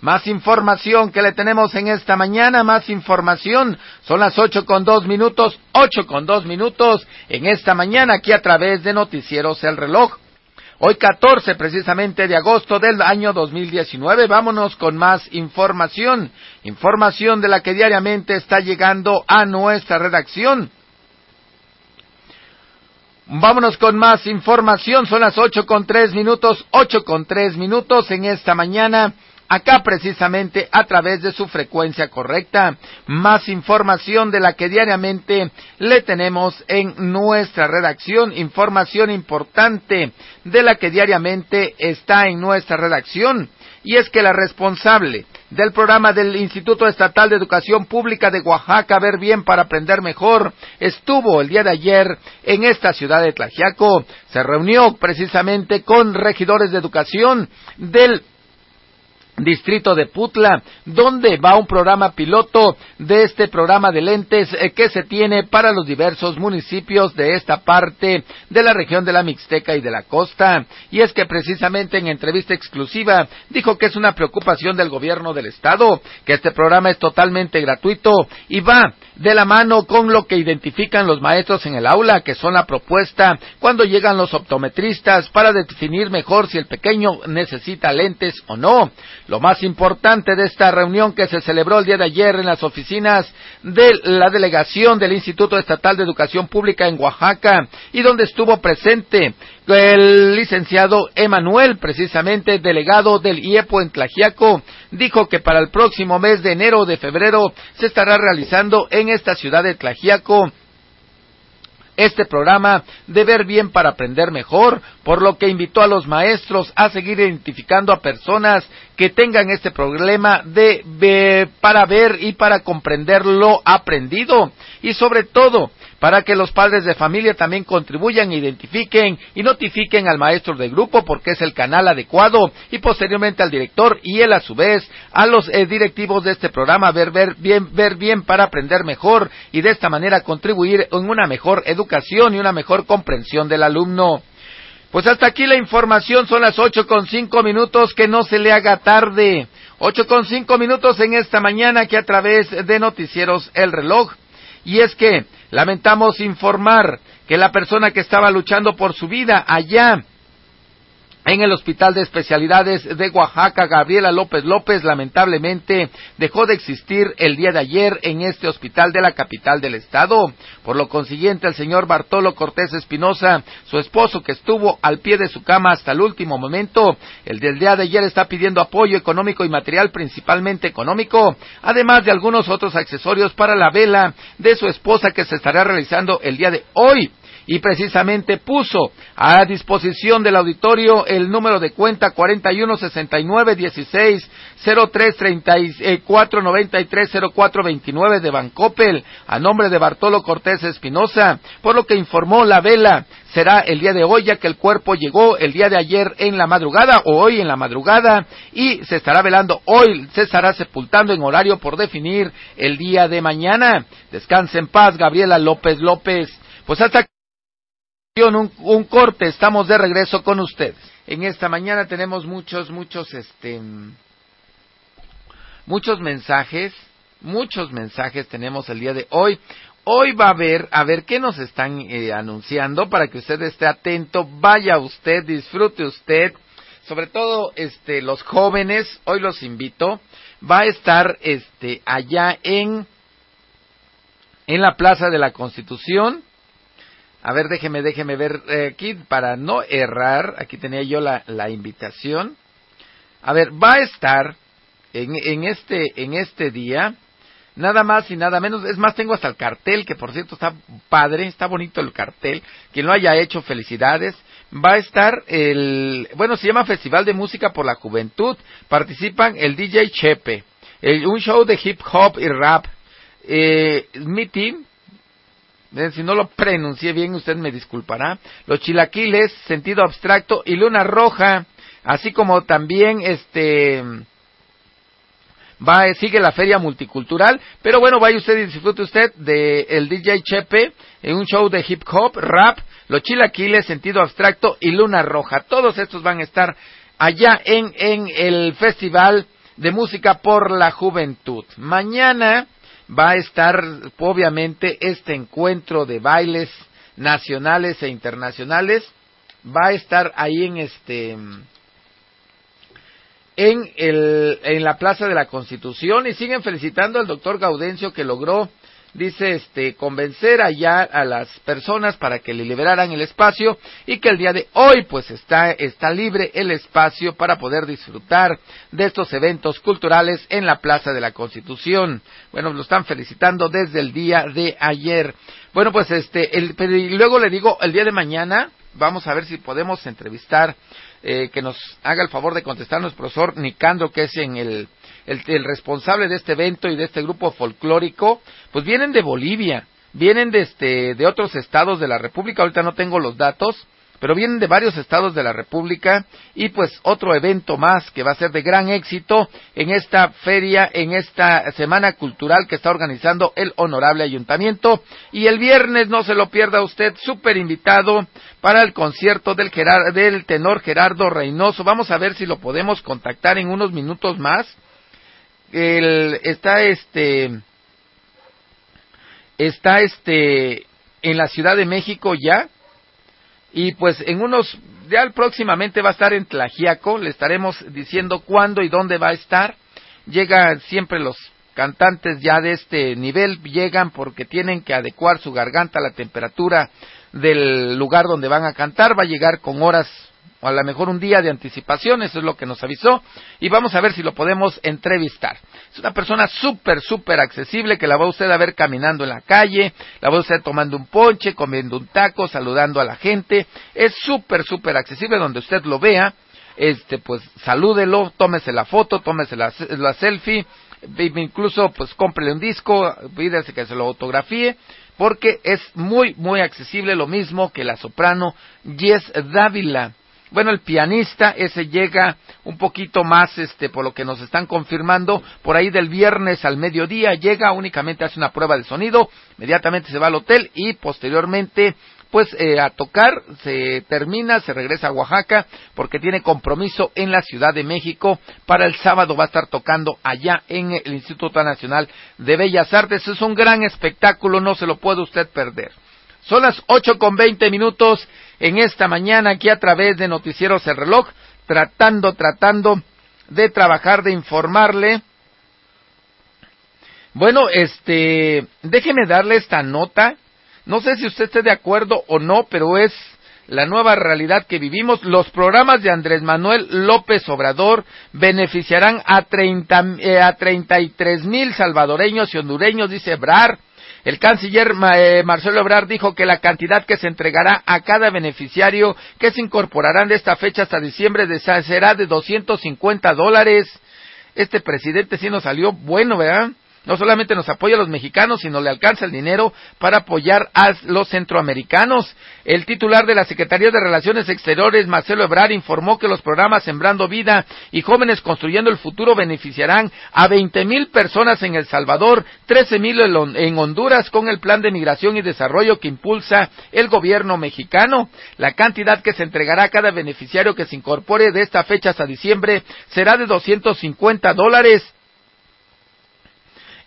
Más información que le tenemos en esta mañana, más información. Son las ocho con dos minutos, ocho con dos minutos en esta mañana aquí a través de Noticieros El Reloj. Hoy 14 precisamente de agosto del año 2019. Vámonos con más información. Información de la que diariamente está llegando a nuestra redacción. Vámonos con más información. Son las ocho con tres minutos, ocho con tres minutos en esta mañana acá precisamente a través de su frecuencia correcta. Más información de la que diariamente le tenemos en nuestra redacción, información importante de la que diariamente está en nuestra redacción. Y es que la responsable del programa del Instituto Estatal de Educación Pública de Oaxaca, Ver Bien para Aprender Mejor, estuvo el día de ayer en esta ciudad de Tlajiaco. Se reunió precisamente con regidores de educación del distrito de Putla, donde va un programa piloto de este programa de lentes eh, que se tiene para los diversos municipios de esta parte de la región de la Mixteca y de la costa. Y es que precisamente en entrevista exclusiva dijo que es una preocupación del gobierno del estado, que este programa es totalmente gratuito y va de la mano con lo que identifican los maestros en el aula, que son la propuesta cuando llegan los optometristas para definir mejor si el pequeño necesita lentes o no. Lo más importante de esta reunión que se celebró el día de ayer en las oficinas de la delegación del Instituto Estatal de Educación Pública en Oaxaca y donde estuvo presente el licenciado Emanuel, precisamente delegado del IEPO en Tlajiaco, dijo que para el próximo mes de enero o de febrero se estará realizando en esta ciudad de Tlajiaco este programa de ver bien para aprender mejor, por lo que invitó a los maestros a seguir identificando a personas que tengan este problema de, para ver y para comprender lo aprendido. Y sobre todo para que los padres de familia también contribuyan, identifiquen y notifiquen al maestro de grupo porque es el canal adecuado y posteriormente al director y él a su vez a los eh, directivos de este programa ver, ver bien ver bien para aprender mejor y de esta manera contribuir en una mejor educación y una mejor comprensión del alumno. Pues hasta aquí la información, son las ocho con cinco minutos, que no se le haga tarde. Ocho con cinco minutos en esta mañana que a través de Noticieros El Reloj. Y es que Lamentamos informar que la persona que estaba luchando por su vida allá en el Hospital de Especialidades de Oaxaca, Gabriela López López lamentablemente dejó de existir el día de ayer en este hospital de la capital del estado. Por lo consiguiente, el señor Bartolo Cortés Espinosa, su esposo que estuvo al pie de su cama hasta el último momento, el del día de ayer está pidiendo apoyo económico y material, principalmente económico, además de algunos otros accesorios para la vela de su esposa que se estará realizando el día de hoy y precisamente puso a disposición del auditorio el número de cuenta 4169160334930429 de Bancopel a nombre de Bartolo Cortés Espinosa, por lo que informó la vela será el día de hoy ya que el cuerpo llegó el día de ayer en la madrugada o hoy en la madrugada y se estará velando hoy, se estará sepultando en horario por definir el día de mañana. Descanse en paz, Gabriela López López. Pues hasta un, corte, estamos de regreso con ustedes. En esta mañana tenemos muchos, muchos, este, muchos mensajes, muchos mensajes tenemos el día de hoy. Hoy va a haber, a ver qué nos están eh, anunciando para que usted esté atento, vaya usted, disfrute usted, sobre todo este los jóvenes, hoy los invito, va a estar este allá en en la Plaza de la Constitución a ver, déjeme, déjeme ver eh, aquí para no errar. Aquí tenía yo la, la invitación. A ver, va a estar en, en, este, en este día, nada más y nada menos. Es más, tengo hasta el cartel, que por cierto está padre, está bonito el cartel. Quien lo haya hecho, felicidades. Va a estar el, bueno, se llama Festival de Música por la Juventud. Participan el DJ Chepe, el, un show de hip hop y rap. Eh, mi team, eh, si no lo pronuncié bien, usted me disculpará. Los chilaquiles, sentido abstracto y luna roja, así como también este va sigue la feria multicultural, pero bueno, vaya usted y disfrute usted de el DJ Chepe en un show de hip hop, rap, los chilaquiles, sentido abstracto y luna roja. Todos estos van a estar allá en en el Festival de Música por la Juventud. Mañana va a estar obviamente este encuentro de bailes nacionales e internacionales va a estar ahí en este en el en la Plaza de la Constitución. Y siguen felicitando al doctor Gaudencio que logró dice este convencer allá a las personas para que le liberaran el espacio y que el día de hoy pues está está libre el espacio para poder disfrutar de estos eventos culturales en la Plaza de la Constitución. Bueno, lo están felicitando desde el día de ayer. Bueno, pues este el, y luego le digo el día de mañana vamos a ver si podemos entrevistar eh, que nos haga el favor de contestarnos profesor Nicandro que es en el el, responsable de este evento y de este grupo folclórico, pues vienen de Bolivia, vienen de, este, de otros estados de la República, ahorita no tengo los datos, pero vienen de varios estados de la República y pues otro evento más que va a ser de gran éxito en esta feria, en esta semana cultural que está organizando el honorable ayuntamiento y el viernes no se lo pierda usted, súper invitado para el concierto del, del tenor Gerardo Reynoso. Vamos a ver si lo podemos contactar en unos minutos más el, está este está este en la Ciudad de México ya y pues en unos ya próximamente va a estar en Tlajiaco, le estaremos diciendo cuándo y dónde va a estar. Llegan siempre los cantantes ya de este nivel, llegan porque tienen que adecuar su garganta a la temperatura del lugar donde van a cantar, va a llegar con horas a lo mejor un día de anticipación, eso es lo que nos avisó, y vamos a ver si lo podemos entrevistar. Es una persona súper, súper accesible que la va usted a ver caminando en la calle, la va usted tomando un ponche, comiendo un taco, saludando a la gente, es súper, súper accesible donde usted lo vea, este, pues salúdelo, tómese la foto, tómese la, la selfie, incluso pues cómprele un disco, pídese que se lo autografíe, porque es muy, muy accesible, lo mismo que la soprano Jess Dávila. Bueno, el pianista ese llega un poquito más, este, por lo que nos están confirmando, por ahí del viernes al mediodía llega, únicamente hace una prueba de sonido, inmediatamente se va al hotel y posteriormente pues eh, a tocar, se termina, se regresa a Oaxaca porque tiene compromiso en la Ciudad de México. Para el sábado va a estar tocando allá en el Instituto Nacional de Bellas Artes. Es un gran espectáculo, no se lo puede usted perder Son las ocho con veinte minutos en esta mañana aquí a través de Noticieros El Reloj, tratando, tratando de trabajar, de informarle. Bueno, este, déjeme darle esta nota. No sé si usted esté de acuerdo o no, pero es la nueva realidad que vivimos. Los programas de Andrés Manuel López Obrador beneficiarán a, 30, eh, a 33 mil salvadoreños y hondureños, dice Brar. El canciller eh, Marcelo Ebrard dijo que la cantidad que se entregará a cada beneficiario que se incorporarán de esta fecha hasta diciembre será de 250 dólares. Este presidente sí nos salió bueno, ¿verdad? No solamente nos apoya a los mexicanos, sino le alcanza el dinero para apoyar a los centroamericanos. El titular de la Secretaría de Relaciones Exteriores, Marcelo Ebrard, informó que los programas Sembrando Vida y Jóvenes Construyendo el Futuro beneficiarán a 20 mil personas en El Salvador, 13 mil en Honduras con el Plan de Migración y Desarrollo que impulsa el gobierno mexicano. La cantidad que se entregará a cada beneficiario que se incorpore de esta fecha hasta diciembre será de 250 dólares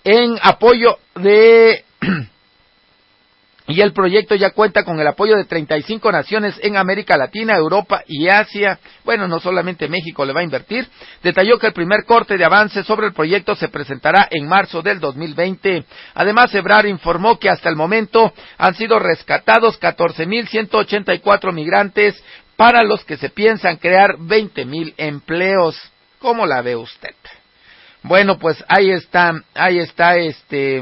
en apoyo de y el proyecto ya cuenta con el apoyo de 35 naciones en América Latina, Europa y Asia. Bueno, no solamente México le va a invertir. Detalló que el primer corte de avance sobre el proyecto se presentará en marzo del 2020. Además, Ebrar informó que hasta el momento han sido rescatados 14.184 migrantes para los que se piensan crear 20.000 empleos. ¿Cómo la ve usted? Bueno, pues ahí está, ahí está este,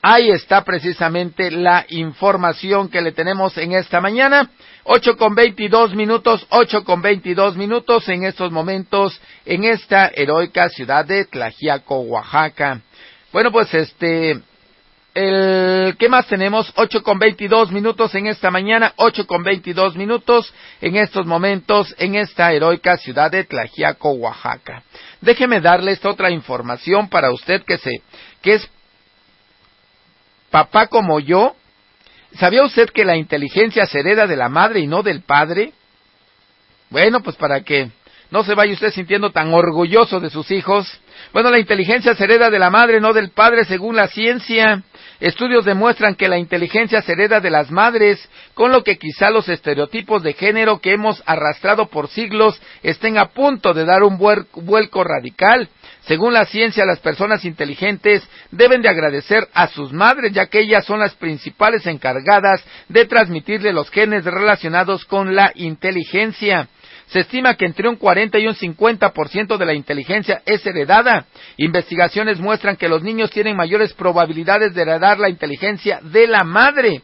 ahí está precisamente la información que le tenemos en esta mañana. Ocho con veintidós minutos, ocho con veintidós minutos en estos momentos en esta heroica ciudad de Tlajiaco, Oaxaca. Bueno, pues este, el, ¿Qué más tenemos? Ocho con veintidós minutos en esta mañana, ocho con veintidós minutos en estos momentos en esta heroica ciudad de Tlajiaco, Oaxaca. Déjeme darle esta otra información para usted que se, que es papá como yo. ¿Sabía usted que la inteligencia se hereda de la madre y no del padre? Bueno, pues para que no se vaya usted sintiendo tan orgulloso de sus hijos. Bueno, la inteligencia se hereda de la madre, no del padre, según la ciencia. Estudios demuestran que la inteligencia se hereda de las madres, con lo que quizá los estereotipos de género que hemos arrastrado por siglos estén a punto de dar un vuelco radical. Según la ciencia, las personas inteligentes deben de agradecer a sus madres, ya que ellas son las principales encargadas de transmitirle los genes relacionados con la inteligencia. Se estima que entre un 40 y un 50% de la inteligencia es heredada. Investigaciones muestran que los niños tienen mayores probabilidades de heredar la inteligencia de la madre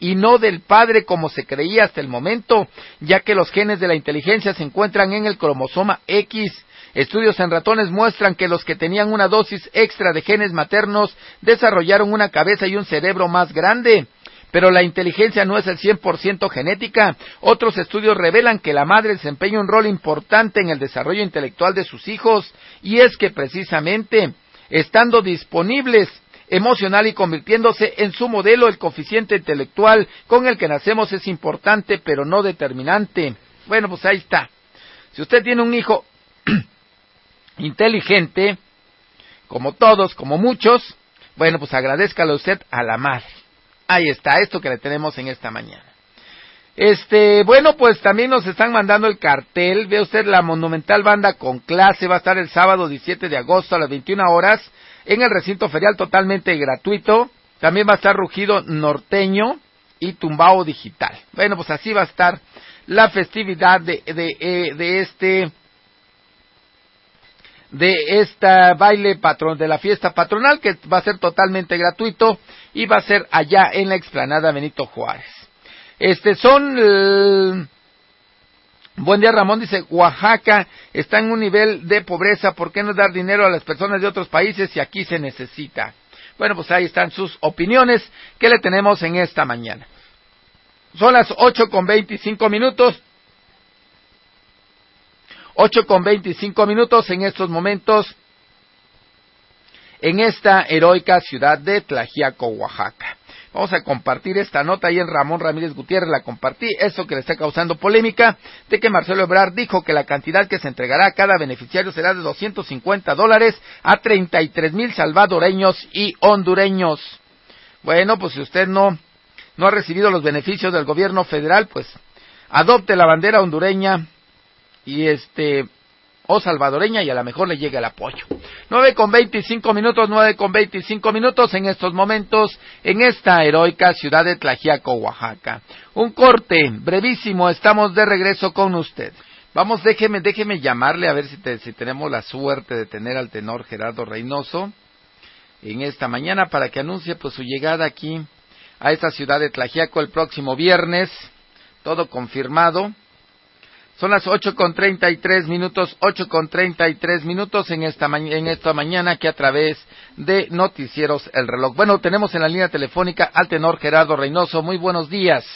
y no del padre como se creía hasta el momento, ya que los genes de la inteligencia se encuentran en el cromosoma X. Estudios en ratones muestran que los que tenían una dosis extra de genes maternos desarrollaron una cabeza y un cerebro más grande. Pero la inteligencia no es el 100% genética. Otros estudios revelan que la madre desempeña un rol importante en el desarrollo intelectual de sus hijos y es que precisamente estando disponibles emocional y convirtiéndose en su modelo, el coeficiente intelectual con el que nacemos es importante pero no determinante. Bueno, pues ahí está. Si usted tiene un hijo inteligente, como todos, como muchos, bueno, pues agradezcale usted a la madre. Ahí está, esto que le tenemos en esta mañana. Este, bueno, pues también nos están mandando el cartel. Ve usted la Monumental Banda con clase. Va a estar el sábado 17 de agosto a las 21 horas en el recinto ferial totalmente gratuito. También va a estar Rugido Norteño y Tumbao Digital. Bueno, pues así va a estar la festividad de, de, eh, de este de esta baile patrón de la fiesta patronal que va a ser totalmente gratuito y va a ser allá en la explanada Benito Juárez. Este son Buen día Ramón dice Oaxaca está en un nivel de pobreza, ¿por qué no dar dinero a las personas de otros países si aquí se necesita? Bueno, pues ahí están sus opiniones que le tenemos en esta mañana. Son las ocho con veinticinco minutos. Ocho con veinticinco minutos en estos momentos en esta heroica ciudad de Tlajiaco, Oaxaca. Vamos a compartir esta nota y en Ramón Ramírez Gutiérrez la compartí, eso que le está causando polémica, de que Marcelo Ebrard dijo que la cantidad que se entregará a cada beneficiario será de 250 dólares a 33 mil salvadoreños y hondureños. Bueno, pues si usted no, no ha recibido los beneficios del gobierno federal, pues adopte la bandera hondureña y este o salvadoreña y a lo mejor le llega el apoyo. Nueve con veinticinco minutos, nueve con veinticinco minutos en estos momentos en esta heroica ciudad de Tlajiaco, Oaxaca. Un corte brevísimo, estamos de regreso con usted. Vamos, déjeme, déjeme llamarle a ver si, si tenemos la suerte de tener al tenor Gerardo Reynoso en esta mañana para que anuncie pues su llegada aquí a esta ciudad de Tlajiaco el próximo viernes. Todo confirmado. Son las ocho con treinta y tres minutos, ocho con treinta y tres minutos en esta, en esta mañana que a través de Noticieros El Reloj. Bueno, tenemos en la línea telefónica al tenor Gerardo Reynoso. Muy buenos días.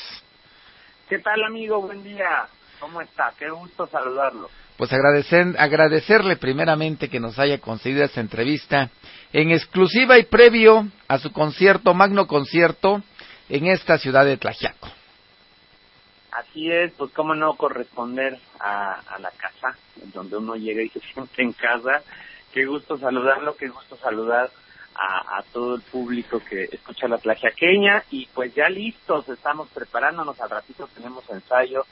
¿Qué tal, amigo? Buen día. ¿Cómo está? Qué gusto saludarlo. Pues agradecer, agradecerle primeramente que nos haya concedido esta entrevista en exclusiva y previo a su concierto, magno concierto, en esta ciudad de Tlajiaco. Así es, pues cómo no corresponder a, la casa, donde uno llega y se siente en casa. Qué gusto saludarlo, qué gusto saludar a, todo el público que escucha la tlajiaqueña y pues ya listos, estamos preparándonos, al ratito tenemos ensayo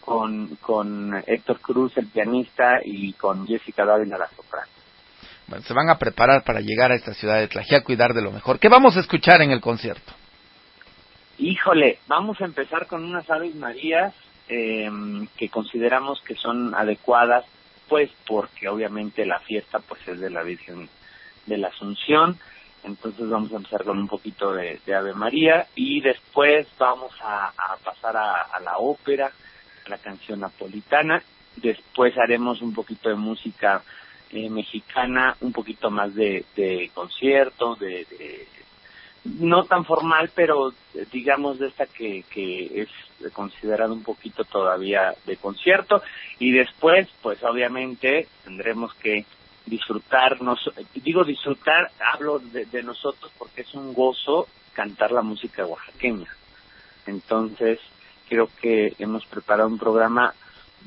con, con Héctor Cruz, el pianista, y con Jessica Dávila, la soprano. Bueno, se van a preparar para llegar a esta ciudad de Tlajiaco y dar de lo mejor. ¿Qué vamos a escuchar en el concierto? Híjole, vamos a empezar con unas Aves Marías em, que consideramos que son adecuadas, pues porque obviamente la fiesta pues es de la Virgen de la Asunción, entonces vamos a empezar con un poquito de, Ave María y después vamos a, pasar a, la ópera, a la canción napolitana, después haremos un poquito de música eh, mexicana, un poquito más de, de concierto, de no tan formal, pero eh, digamos de esta que, que es considerada un poquito todavía de concierto y después pues obviamente tendremos que disfrutarnos, digo disfrutar, hablo de, nosotros porque es un gozo cantar la música oaxaqueña. Entonces creo que hemos preparado un programa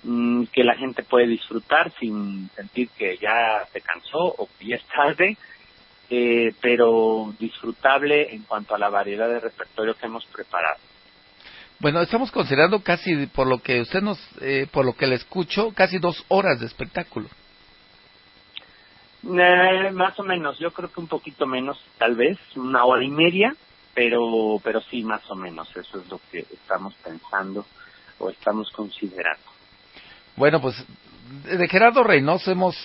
mm, que la gente puede disfrutar sin sentir que ya se cansó o que ya es tarde, eh, pero disfrutable en cuanto a la variedad de repertorio que hemos preparado. Bueno, estamos considerando casi, por lo que usted nos, eh, por lo que le escucho, casi dos horas de espectáculo. Eh, más o menos, yo creo que un poquito menos, tal vez, una hora y media, pero, pero sí, más o menos, eso es lo que estamos pensando o estamos considerando. Bueno, pues de Gerardo Reynoso hemos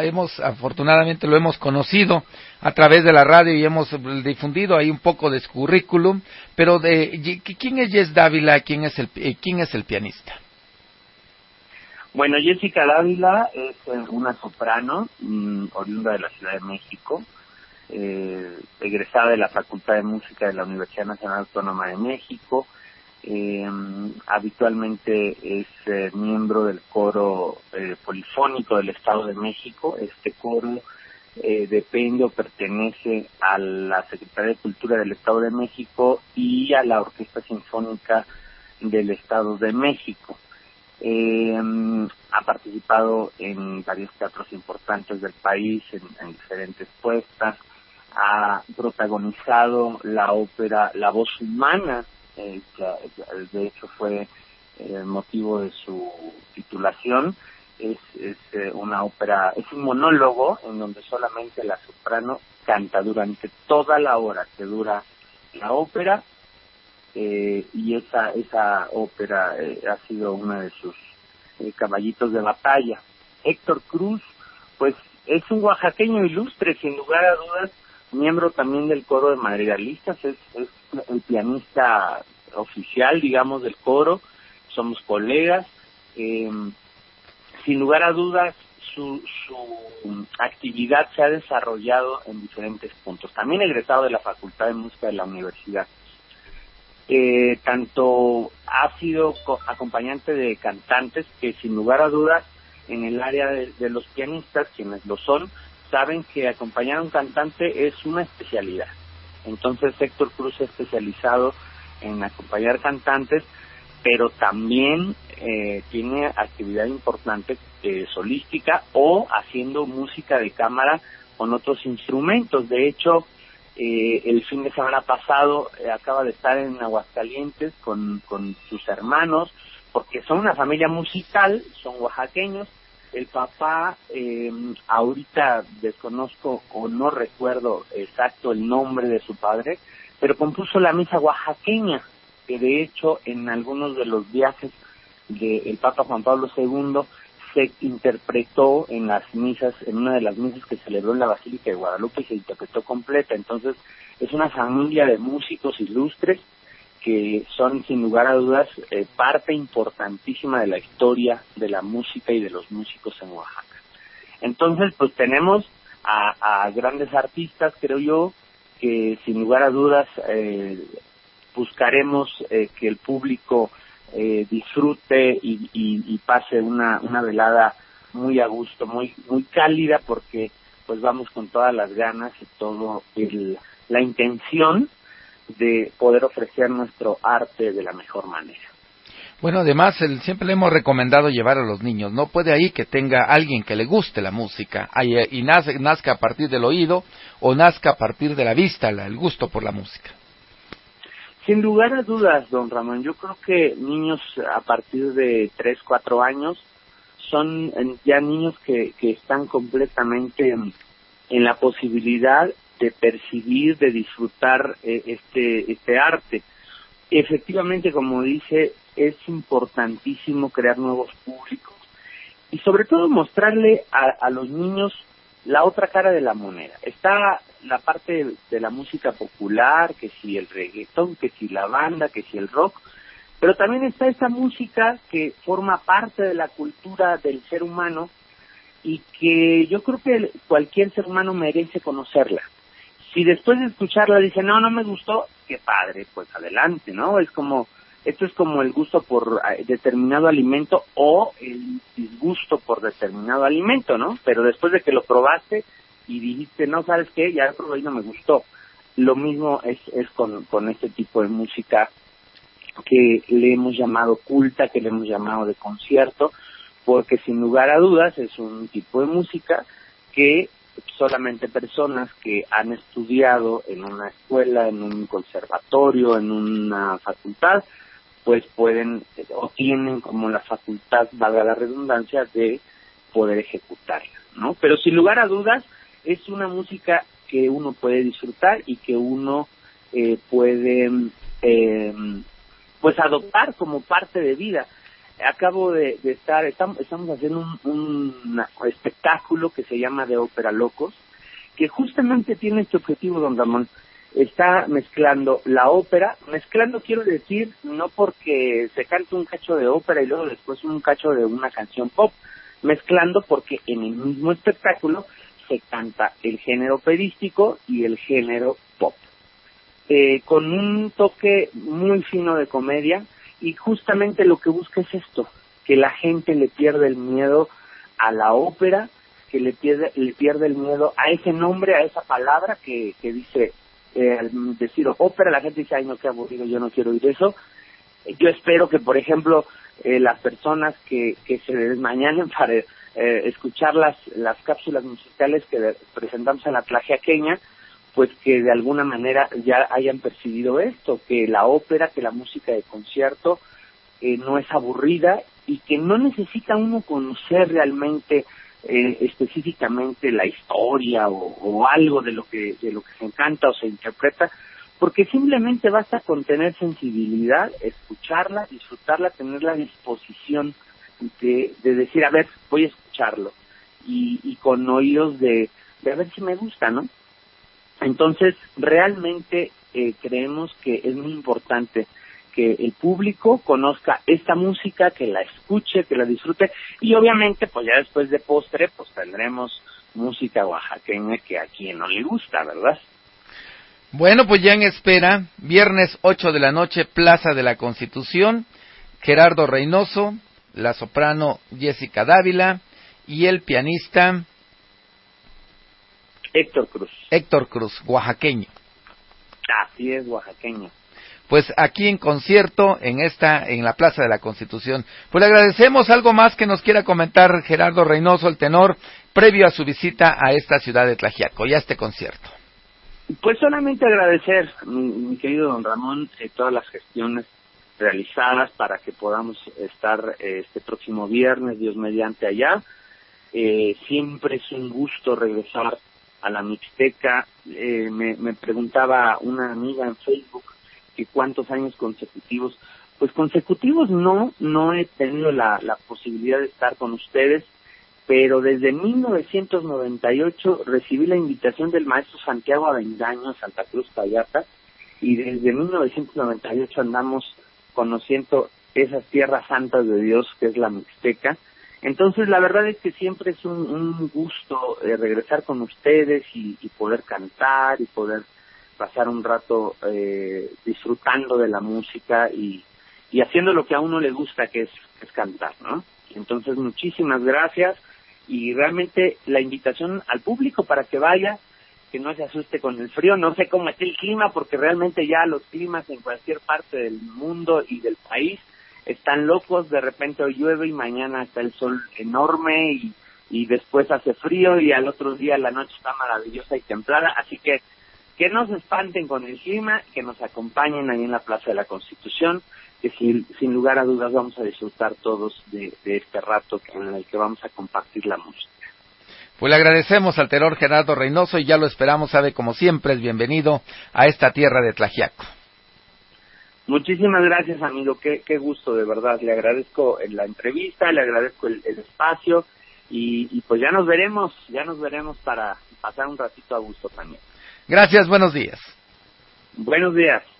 hemos afortunadamente lo hemos conocido a través de la radio y hemos difundido ahí un poco de su currículum, pero de quién es Jess Dávila, quién es el eh, quién es el pianista. Bueno, Jessica Dávila es eh, una soprano mm, oriunda de la Ciudad de México, eh, egresada de la Facultad de Música de la Universidad Nacional Autónoma de México, eh, habitualmente es eh, miembro del coro eh, polifónico del Estado de México. Este coro eh, depende o pertenece a la Secretaría de Cultura del Estado de México y a la Orquesta Sinfónica del Estado de México. ha participado en varios teatros importantes del país, en diferentes puestas. Ha protagonizado la ópera La Voz Humana eh, de hecho fue el eh, motivo de su titulación. Es, es eh, una ópera, es un monólogo en donde solamente la soprano canta durante toda la hora que dura la ópera eh, y esa esa ópera ha sido uno de sus caballitos de batalla. Héctor Cruz, pues es un oaxaqueño ilustre, sin lugar a dudas, miembro también del coro de madrigalistas, es, el pianista oficial, digamos, del coro, somos colegas. Eh, sin lugar a dudas, su, su actividad se ha desarrollado en diferentes puntos. También egresado de la Facultad de Música de la Universidad. Eh, tanto ha sido acompañante de cantantes que sin lugar a dudas en el área de los pianistas, quienes lo son, saben que acompañar a un cantante es una especialidad. Entonces Héctor Cruz ha especializado en acompañar cantantes, pero también eh, tiene actividad importante eh, solística o haciendo música de cámara con otros instrumentos. De hecho, eh, el fin de semana pasado eh, acaba de estar en Aguascalientes con, con sus hermanos, porque son una familia musical, son oaxaqueños. El papá, eh, ahorita desconozco o no recuerdo exacto el nombre de su padre, pero compuso la misa oaxaqueña, que de hecho en algunos de los viajes del Papa Juan Pablo II se interpretó en las misas, en una de las misas que celebró en la Basílica de Guadalupe se interpretó completa. Entonces, es una familia de músicos ilustres que son, sin lugar a dudas, eh, parte importantísima de la historia de la música y de los músicos en Oaxaca. Entonces, pues tenemos a, grandes artistas, creo yo, que sin lugar a dudas eh, buscaremos eh, que el público eh, disfrute y, y, pase una, una velada muy a gusto, muy muy cálida porque pues vamos con todas las ganas y todo el, la intención de poder ofrecer nuestro arte de la mejor manera. Bueno, además, el, siempre le hemos recomendado llevar a los niños. No puede ahí que tenga alguien que le guste la música eh, y nazca a partir del oído o nazca a partir de la vista, el gusto por la música. Sin lugar a dudas, don Ramón, yo creo que niños a partir de 3, 4 años son ya niños que, que están completamente en, la posibilidad de percibir, de disfrutar eh, este, este arte. Efectivamente, como dice, es importantísimo crear nuevos públicos y sobre todo mostrarle a, a los niños la otra cara de la moneda. Está la parte de la música popular, que si el reggaetón, que si la banda, que si el rock, pero también está esa música que forma parte de la cultura del ser humano y que yo creo que cualquier ser humano merece conocerla. Si después de escucharla dice, no, no me gustó, qué padre, pues adelante, ¿no? Es como esto es como el gusto por eh, determinado alimento o el disgusto por determinado alimento, ¿no? Pero después de que lo probaste y dijiste, no, ¿sabes qué? Ya lo probé y no me gustó. Lo mismo es, es con, con este tipo de música que le hemos llamado culta, que le hemos llamado de concierto, porque sin lugar a dudas es un tipo de música que solamente personas que han estudiado en una escuela, en un conservatorio, en una facultad, pues pueden o tienen como la facultad, valga la redundancia, de poder ejecutarla, ¿no? Pero sin lugar a dudas es una música que uno puede disfrutar y que uno eh, puede eh, pues adoptar como parte de vida. Acabo de, estar, estamos, haciendo un, un, espectáculo que se llama de ópera locos, que justamente tiene este objetivo, don Ramón, está mezclando la ópera, mezclando quiero decir no porque se cante un cacho de ópera y luego después un cacho de una canción pop, mezclando porque en el mismo espectáculo se canta el género operístico y el género pop, eh, con un toque muy fino de comedia y justamente lo que busca es esto, que la gente le pierda el miedo a la ópera, que le pierde, le pierde el miedo a ese nombre, a esa palabra que, que dice eh, al decir ópera, la gente dice, ay, no, qué aburrido, yo no quiero oír eso. Yo espero que, por ejemplo, eh, las personas que, que se desmañanen para eh, escuchar las, las cápsulas musicales que presentamos en la Tlajeaqueña, pues que de alguna manera ya hayan percibido esto, que la ópera, que la música de concierto eh, no es aburrida y que no necesita uno conocer realmente eh, específicamente la historia o, algo de lo que de lo que se encanta o se interpreta porque simplemente basta con tener sensibilidad escucharla disfrutarla tener la disposición de, de decir a ver voy a escucharlo y, y con oídos de, de a ver si me gusta no entonces realmente eh, creemos que es muy importante que el público conozca esta música, que la escuche, que la disfrute y obviamente pues ya después de postre pues tendremos música oaxaqueña que a quien no le gusta, ¿verdad? Bueno, pues ya en espera, viernes 8 de la noche, Plaza de la Constitución, Gerardo Reynoso, la soprano Jessica Dávila y el pianista Héctor Cruz. Héctor Cruz, oaxaqueño. Así es, oaxaqueño pues aquí en concierto en esta en la Plaza de la Constitución. Pues le agradecemos algo más que nos quiera comentar Gerardo Reynoso, el tenor, previo a su visita a esta ciudad de Tlajiaco, ya este concierto. Pues solamente agradecer, mi, querido don Ramón, eh, todas las gestiones realizadas para que podamos estar eh, este próximo viernes, Dios mediante allá. Eh, siempre es un gusto regresar a la Mixteca. Eh, me, me preguntaba una amiga en Facebook que cuántos años consecutivos. Pues consecutivos no, no he tenido la, la posibilidad de estar con ustedes, pero desde 1998 recibí la invitación del maestro Santiago Avendaño, Santa Cruz Payata, y desde 1998 andamos conociendo esas tierras santas de Dios que es la Mixteca. Entonces, la verdad es que siempre es un, gusto eh, regresar con ustedes y, poder cantar y poder pasar un rato eh, disfrutando de la música y, y haciendo lo que a uno le gusta, que es, es cantar, ¿no? Entonces, muchísimas gracias y realmente la invitación al público para que vaya, que no se asuste con el frío. No sé cómo está el clima, porque realmente ya los climas en cualquier parte del mundo y del país están locos. De repente hoy llueve y mañana está el sol enorme y, y después hace frío y al otro día la noche está maravillosa y templada. Así que que no se espanten con el clima, que nos acompañen ahí en la Plaza de la Constitución, que sin, sin lugar a dudas vamos a disfrutar todos de, este rato en el que vamos a compartir la música. Pues le agradecemos al terror Gerardo Reynoso y ya lo esperamos, sabe, como siempre, es bienvenido a esta tierra de Tlajiaco. Muchísimas gracias, amigo. Qué, qué gusto, de verdad. Le agradezco la entrevista, le agradezco el, espacio y, y, pues ya nos veremos, ya nos veremos para pasar un ratito a gusto también. Gracias, buenos días. Buenos días.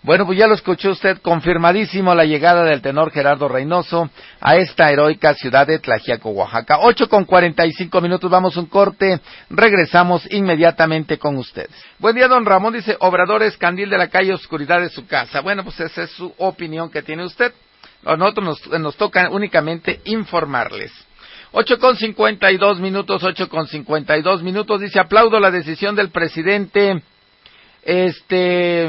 Bueno, pues ya lo escuchó usted, confirmadísimo la llegada del tenor Gerardo Reynoso a esta heroica ciudad de Tlajiaco, Oaxaca. Ocho con cuarenta y cinco minutos, vamos un corte, regresamos inmediatamente con ustedes. Buen día, don Ramón, dice, Obradores, candil de la calle, oscuridad de su casa. Bueno, pues esa es su opinión que tiene usted. A nosotros nos, nos toca únicamente informarles. Ocho con cincuenta y dos minutos, ocho con cincuenta y dos minutos, dice, aplaudo la decisión del presidente, este,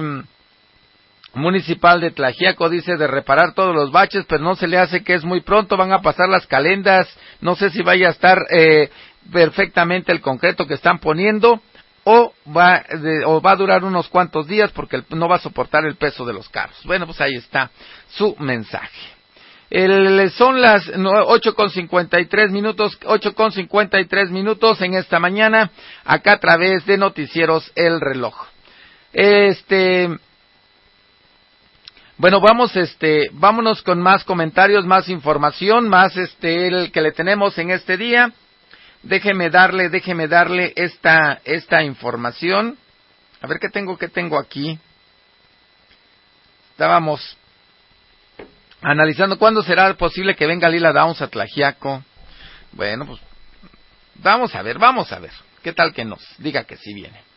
municipal de Tlajiaco dice de reparar todos los baches, pero no se le hace que es muy pronto, van a pasar las calendas, no sé si vaya a estar eh, perfectamente el concreto que están poniendo o va, o va a durar unos cuantos días porque no va a soportar el peso de los carros. Bueno, pues ahí está su mensaje. Son las ocho con cincuenta y tres minutos, ocho con cincuenta y tres minutos en esta mañana, acá a través de Noticieros El Reloj. Este, bueno, vamos, este, vámonos con más comentarios, más información, más este, el que le tenemos en este día. Déjeme darle, déjeme darle esta, esta información. A ver qué tengo, qué tengo aquí. Estábamos analizando cuándo será posible que venga Lila Downs a Tlajiaco. Bueno, pues vamos a ver, vamos a ver. ¿Qué tal que nos diga que sí viene?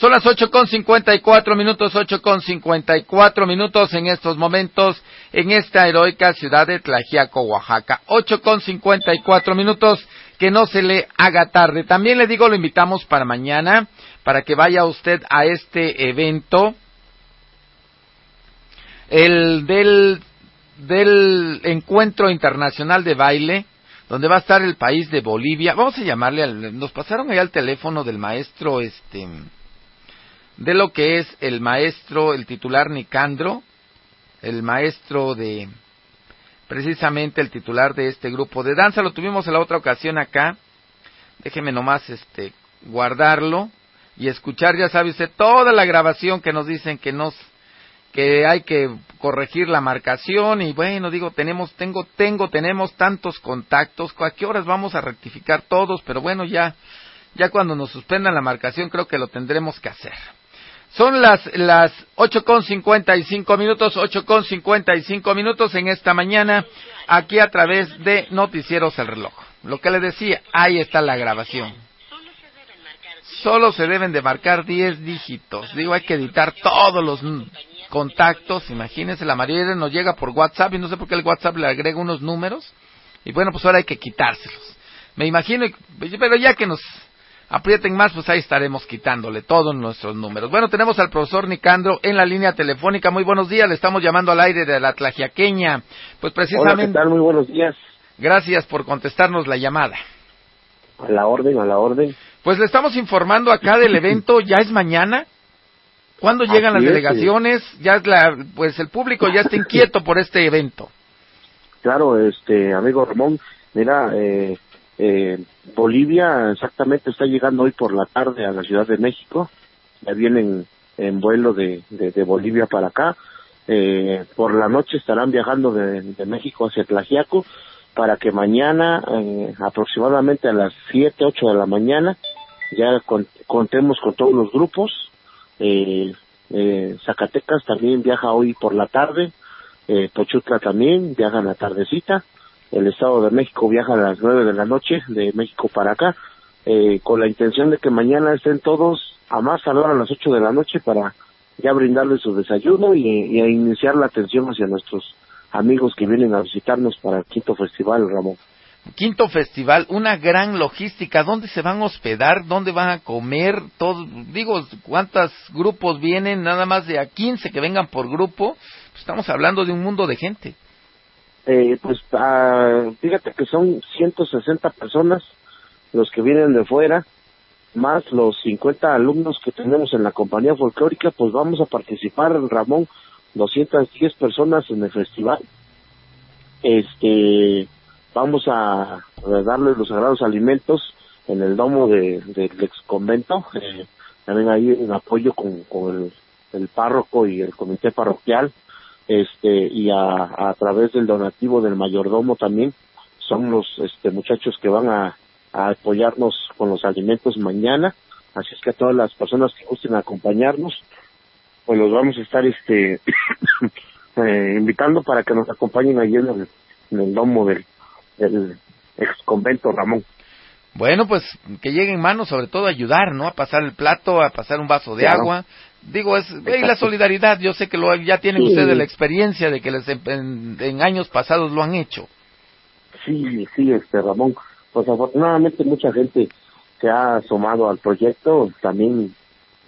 Son las ocho con cincuenta y cuatro minutos, ocho con cincuenta y cuatro minutos en estos momentos en esta heroica ciudad de Tlajiaco, Oaxaca. Ocho con cincuenta y cuatro minutos, que no se le haga tarde. También le digo, lo invitamos para mañana, para que vaya usted a este evento, el del, del Encuentro Internacional de Baile, donde va a estar el país de Bolivia. Vamos a llamarle, al, nos pasaron allá el teléfono del maestro, este, de lo que es el maestro, el titular Nicandro, el maestro de precisamente el titular de este grupo de danza. Lo tuvimos en la otra ocasión acá. Déjeme nomás este guardarlo y escuchar, ya sabe usted, toda la grabación que nos dicen que nos que hay que corregir la marcación y bueno, digo, tenemos tengo tengo tenemos tantos contactos, a qué horas vamos a rectificar todos, pero bueno, ya ya cuando nos suspendan la marcación creo que lo tendremos que hacer. Son las, las ocho con cincuenta y cinco minutos, ocho con cincuenta y cinco minutos en esta mañana, aquí a través de Noticieros el Reloj. Lo que le decía, ahí está la grabación. Solo se deben de marcar diez dígitos. Digo, hay que editar todos los contactos. Imagínense, la mayoría nos llega por WhatsApp y no sé por qué el WhatsApp le agrega unos números. Y bueno, pues ahora hay que quitárselos. Me imagino, pero ya que nos aprieten más, pues ahí estaremos quitándole todos nuestros números. Bueno, tenemos al profesor Nicandro en la línea telefónica. Muy buenos días, le estamos llamando al aire de la Tlajiaqueña. Pues precisamente. Hola, ¿qué tal? Muy buenos días. Gracias por contestarnos la llamada. A la orden, a la orden. Pues le estamos informando acá del evento, ya es mañana, ¿Cuándo llegan las delegaciones? Ya es la, pues el público ya está inquieto por este evento. Claro, este amigo Ramón, mira, eh, eh, Bolivia exactamente está llegando hoy por la tarde a la Ciudad de México. Ya vienen en vuelo de, de, Bolivia para acá. Eh, por la noche estarán viajando de, de México hacia Tlajiaco para que mañana, eh, aproximadamente a las 7, 8 de la mañana, ya contemos con todos los grupos. Eh, eh, Zacatecas también viaja hoy por la tarde, eh, Pochutla también viaja en la tardecita, el Estado de México viaja a las 9 de la noche de México para acá, eh, con la intención de que mañana estén todos a más tardar a las 8 de la noche para ya brindarles su desayuno y, y a iniciar la atención hacia nuestros amigos que vienen a visitarnos para el quinto festival, Ramón. Quinto festival, una gran logística. ¿Dónde se van a hospedar? ¿Dónde van a comer? Todo, digo, ¿cuántos grupos vienen? Nada más de a 15 que vengan por grupo. Pues estamos hablando de un mundo de gente. Eh, pues ah, fíjate que son 160 personas los que vienen de fuera, más los 50 alumnos que tenemos en la compañía folclórica, pues vamos a participar, Ramón, 210 personas en el festival. Este, vamos a, darles los sagrados alimentos en el domo de, del ex convento, eh, también ahí en apoyo con, con el, párroco y el comité parroquial, este, y a, a través del donativo del mayordomo también, son los este, muchachos que van a, a apoyarnos con los alimentos mañana, así es que a todas las personas que gusten acompañarnos, pues los vamos a estar este eh, invitando para que nos acompañen allí en el, en el domo del, del ex convento Ramón. Bueno, pues que lleguen manos, sobre todo a ayudar, ¿no? A pasar el plato, a pasar un vaso de agua. Digo, es y la solidaridad. Yo sé que lo, ya tienen ustedes la experiencia de que les, en, años pasados lo han hecho. Sí, sí, este Ramón. Pues afortunadamente mucha gente se ha asomado al proyecto. También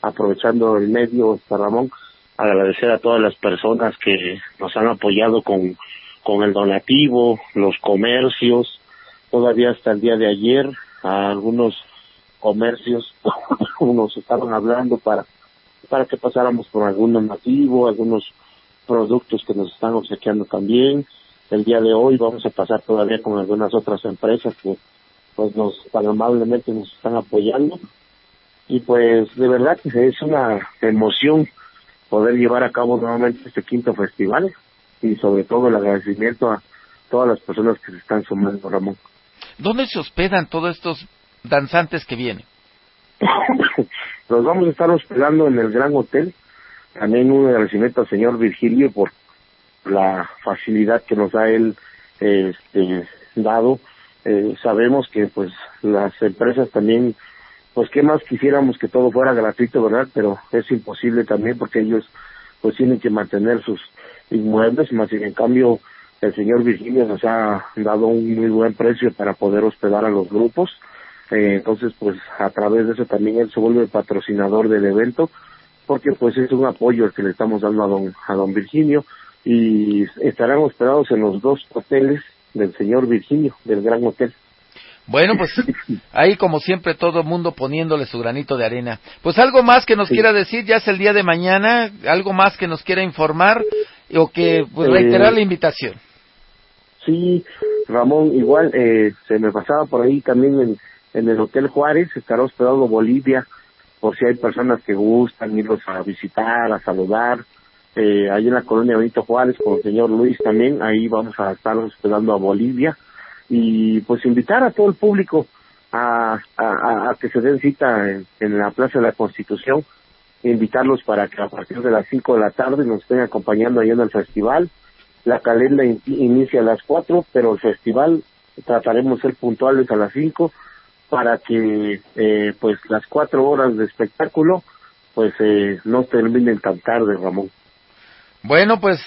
aprovechando el medio, este Ramón, agradecer a todas las personas que nos han apoyado con, con el donativo, los comercios, todavía hasta el día de ayer, a algunos comercios nos estaban hablando para, para que pasáramos por algún donativo, algunos productos que nos están obsequiando también. El día de hoy vamos a pasar todavía con algunas otras empresas que pues nos tan amablemente nos están apoyando y pues de verdad que es una emoción poder llevar a cabo nuevamente este quinto festival y sobre todo el agradecimiento a todas las personas que se están sumando, Ramón. ¿Dónde se hospedan todos estos danzantes que vienen? Los vamos a estar hospedando en el Gran Hotel. También un agradecimiento al señor Virgilio por la facilidad que nos ha él este, dado. Eh, sabemos que pues las empresas también pues qué más quisiéramos que todo fuera gratuito, ¿verdad? Pero es imposible también porque ellos pues tienen que mantener sus inmuebles, más en cambio el señor Virginia nos ha dado un muy buen precio para poder hospedar a los grupos, eh, entonces pues a través de eso también él se vuelve patrocinador del evento, porque pues es un apoyo el que le estamos dando a don, a don Virginio y estarán hospedados en los dos hoteles del señor Virginio, del Gran Hotel. Bueno, pues ahí como siempre todo el mundo poniéndole su granito de arena. Pues algo más que nos quiera decir, ya es el día de mañana, algo más que nos quiera informar o que pues, eh, reiterar la invitación. Sí, Ramón, igual eh, se me pasaba por ahí también en, en el Hotel Juárez, estará hospedado Bolivia, por si hay personas que gustan irlos a visitar, a saludar. Eh, ahí en la colonia Benito Juárez con el señor Luis también, ahí vamos a estar hospedando a Bolivia y pues invitar a todo el público a, que se den cita en, la Plaza de la Constitución, invitarlos para que a partir de las 5 de la tarde nos estén acompañando ahí en el festival. La calenda inicia a las 4, pero el festival trataremos de ser puntuales a las 5 para que eh, pues las cuatro horas de espectáculo pues eh, no terminen tan tarde, Ramón. Bueno, pues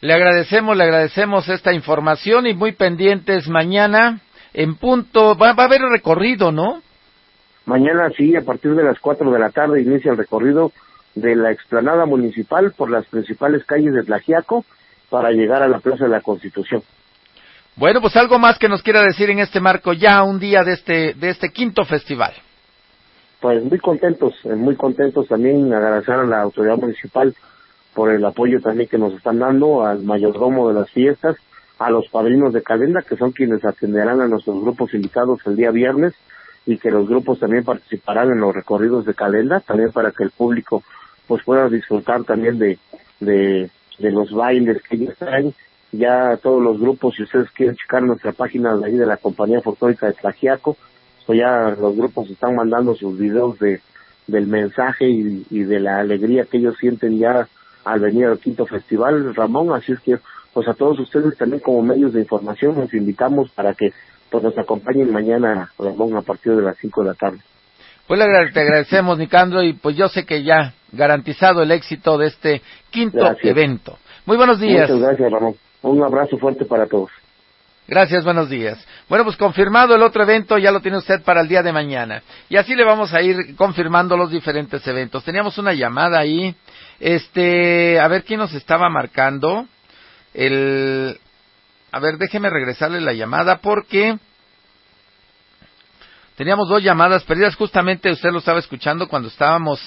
le agradecemos, le agradecemos esta información y muy pendientes mañana en punto. Va, a haber recorrido, ¿no? Mañana sí, a partir de las 4 de la tarde inicia el recorrido de la explanada municipal por las principales calles de Tlajiaco para llegar a la Plaza de la Constitución. Bueno, pues algo más que nos quiera decir en este marco ya un día de este de este quinto festival. pues muy contentos, eh, muy contentos también agradecer a la autoridad municipal por el apoyo también que nos están dando, al mayordomo de las fiestas, a los padrinos de Calenda, que son quienes atenderán a nuestros grupos invitados el día viernes, y que los grupos también participarán en los recorridos de Calenda, también para que el público pues pueda disfrutar también de, de, los bailes que ellos traen. Ya todos los grupos, si ustedes quieren checar nuestra página de ahí de la compañía folclórica de Tlajiaco, pues ya los grupos están mandando sus videos de del mensaje y, y de la alegría que ellos sienten ya al venir al quinto festival, Ramón, así es que pues a todos ustedes también como medios de información nos invitamos para que pues nos acompañen mañana, Ramón, a partir de las 5 de la tarde. Pues te agradecemos, Nicandro, y pues yo sé que ya garantizado el éxito de este quinto evento. Muy buenos días. Muchas gracias, Ramón. Un abrazo fuerte para todos. Gracias, buenos días. Bueno, pues confirmado el otro evento, ya lo tiene usted para el día de mañana. Y así le vamos a ir confirmando los diferentes eventos. Teníamos una llamada ahí. Este, a ver quién nos estaba marcando. El, a ver, déjeme regresarle la llamada porque teníamos dos llamadas perdidas. Justamente usted lo estaba escuchando cuando estábamos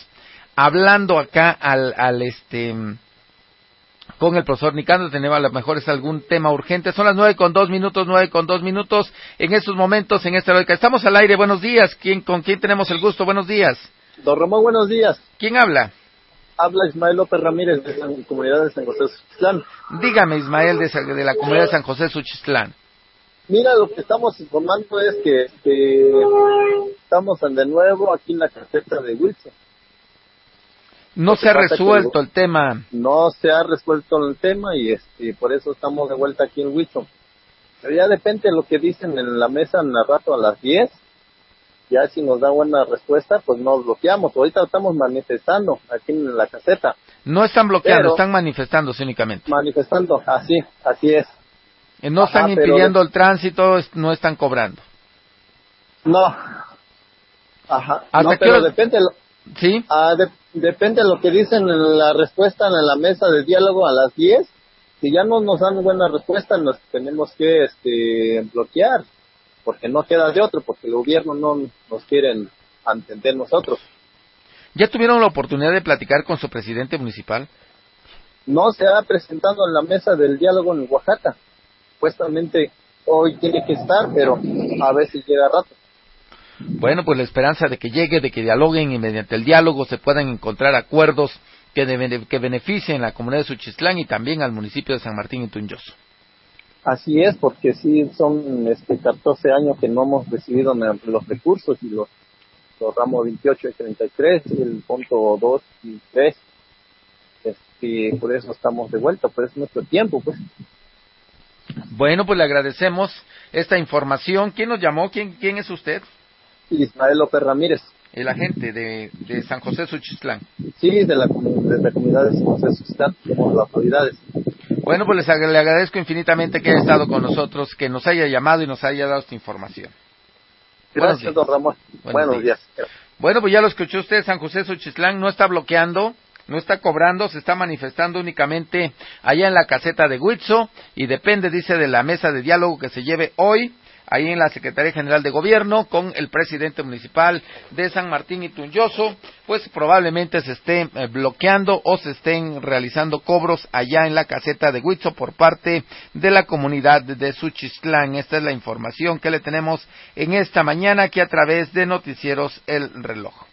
hablando acá al, al este, con el profesor Nicandro. Tenemos a lo mejor es algún tema urgente. Son las nueve con dos minutos, nueve con dos minutos en estos momentos en esta lógica. Estamos al aire. Buenos días. ¿Quién, ¿Con quién tenemos el gusto? Buenos días. Don Ramón, buenos días. ¿Quién habla? Habla Ismael López Ramírez de la comunidad de San José Suchitlán. Dígame, Ismael, de, de la comunidad de San José Suchitlán. Mira, lo que estamos informando es que este, estamos de nuevo aquí en la caseta de Wilson. No se ha resuelto el tema. No se ha resuelto el tema y este, por eso estamos de vuelta aquí en Wilson. Pero ya depende de lo que dicen en la mesa en el rato a las 10. Ya si nos da buena respuesta, pues nos bloqueamos. Ahorita estamos manifestando aquí en la caseta. No están bloqueando, están manifestándose únicamente. Manifestando, así, así es. Eh, no están impidiendo el tránsito, no están cobrando. No. Ajá. no, pero depende. ¿Sí? Ah, depende de lo que dicen en la respuesta en la mesa de diálogo a las 10. Si ya no nos dan buena respuesta, nos tenemos que este, bloquear, porque no queda de otro, porque el gobierno no nos quiere entender nosotros. ¿Ya tuvieron la oportunidad de platicar con su presidente municipal? No se ha presentado en la mesa del diálogo en Oaxaca. Supuestamente hoy tiene que estar, pero a veces llega rato. Bueno, pues la esperanza de que llegue, de que dialoguen y mediante el diálogo se puedan encontrar acuerdos que, que beneficien a la comunidad de Suchislán y también al municipio de San Martín y Tunyoso. Así es, porque sí son este, 14 años que no hemos recibido los recursos y los, los ramos 28 y 33 y el punto 2 y 3. Este, por eso estamos de vuelta, por eso es nuestro tiempo, pues. Bueno, pues le agradecemos esta información. ¿Quién nos llamó? ¿Quién, quién es usted? Ismael López Ramírez. El agente de, de San José Suchitlán. Sí, de la, de la comunidad de San José Suchitlán, como las autoridades. Bueno, pues le agradezco infinitamente que haya estado con nosotros, que nos haya llamado y nos haya dado esta información. Gracias, don Ramón. Buenos, días. Bueno, pues ya lo escuchó usted, San José Suchitlán no está bloqueando, no está cobrando, se está manifestando únicamente allá en la caseta de Huitzo y depende, dice, de la mesa de diálogo que se lleve hoy ahí en la Secretaría General de Gobierno con el presidente municipal de San Martín y Tunyoso, pues probablemente se esté eh, bloqueando o se estén realizando cobros allá en la caseta de Huitzo por parte de la comunidad de Suchistlán. Esta es la información que le tenemos en esta mañana aquí a través de Noticieros El Reloj.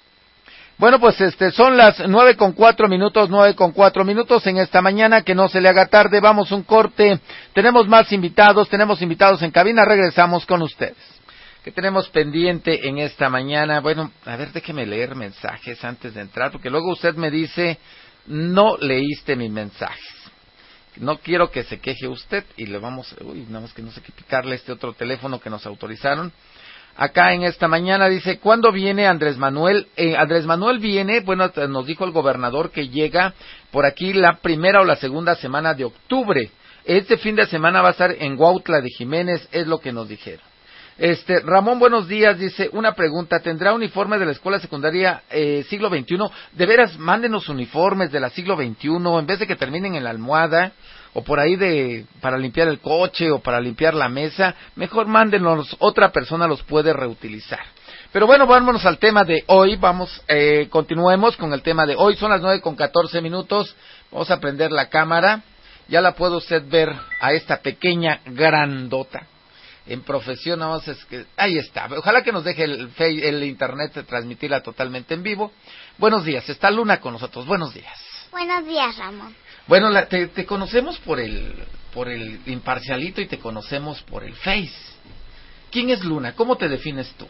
Bueno, pues este, son las nueve con cuatro minutos, nueve con cuatro minutos en esta mañana, que no se le haga tarde, vamos un corte, tenemos más invitados, tenemos invitados en cabina, regresamos con ustedes. ¿Qué tenemos pendiente en esta mañana? Bueno, a ver, déjeme leer mensajes antes de entrar, porque luego usted me dice, no leíste mis mensajes. No quiero que se queje usted y le vamos, uy, nada más que no sé qué picarle este otro teléfono que nos autorizaron acá en esta mañana. Dice, ¿cuándo viene Andrés Manuel? Eh, Andrés Manuel viene, bueno, nos dijo el gobernador que llega por aquí la primera o la segunda semana de octubre. Este fin de semana va a estar en Huautla de Jiménez, es lo que nos dijeron. Este, Ramón, buenos días, dice, una pregunta, ¿tendrá uniforme de la escuela secundaria eh, siglo XXI? De veras, mándenos uniformes de la siglo XXI, en vez de que terminen en la almohada, o por ahí de para limpiar el coche o para limpiar la mesa, mejor mándenos, otra persona los puede reutilizar. Pero bueno, vámonos al tema de hoy. Vamos, eh, continuemos con el tema de hoy. Son las nueve con catorce minutos. Vamos a prender la cámara. Ya la puede usted ver a esta pequeña grandota. En profesión, vamos, es que, ahí está. Ojalá que nos deje el, el internet de transmitirla totalmente en vivo. Buenos días. Está Luna con nosotros. Buenos días. Buenos días, Ramón. Bueno, te, te conocemos por el, por el imparcialito y te conocemos por el Face. ¿Quién es Luna? ¿Cómo te defines tú?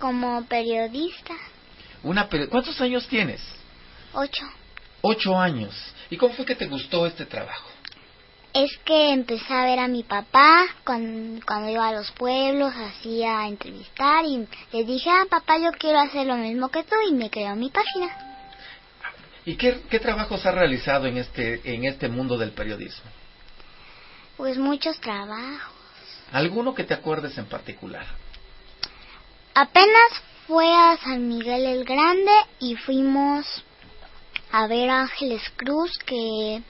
Como periodista. Una ¿Cuántos años tienes? Ocho. Ocho años. ¿Y cómo fue que te gustó este trabajo? Es que empecé a ver a mi papá cuando, cuando iba a los pueblos, hacía entrevistar y le dije, ah, papá, yo quiero hacer lo mismo que tú y me creó mi página. ¿Y qué, qué trabajos has realizado en este, en este mundo del periodismo? Pues muchos trabajos. ¿Alguno que te acuerdes en particular? Apenas fue a San Miguel el Grande y fuimos a ver a Ángeles Cruz que,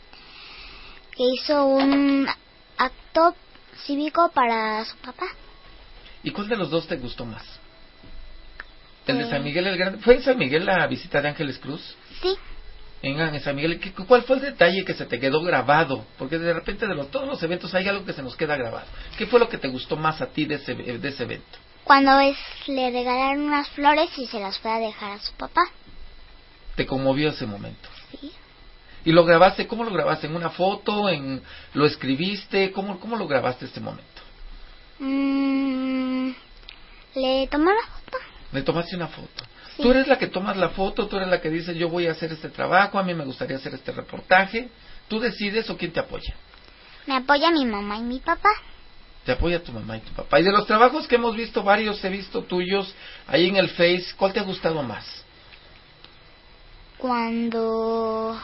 que hizo un acto cívico para su papá. ¿Y cuál de los dos te gustó más? ¿El de San pues Miguel el Grande? ¿Fue en San Miguel la visita de Ángeles Cruz? Sí. En San Miguel, ¿cuál fue el detalle que se te quedó grabado? Porque de repente de los, todos los eventos hay algo que se nos queda grabado. ¿Qué fue lo que te gustó más a ti de ese, de ese evento? Cuando es, le regalaron unas flores y se las fue a dejar a su papá. ¿Te conmovió ese momento? Sí. ¿Y lo grabaste? ¿Cómo lo grabaste? ¿En una foto? ¿En ¿Lo escribiste? ¿Cómo, cómo lo grabaste este momento? Mm, le tomé la foto. ¿Le tomaste una foto? Tú eres la que tomas la foto, tú eres la que dices yo voy a hacer este trabajo, a mí me gustaría hacer este reportaje. ¿Tú decides o quién te apoya? Me apoya mi mamá y mi papá te apoya tu mamá y tu papá. Y de los trabajos que hemos visto, varios he visto tuyos ahí en el Face, ¿cuál te ha gustado más? Cuando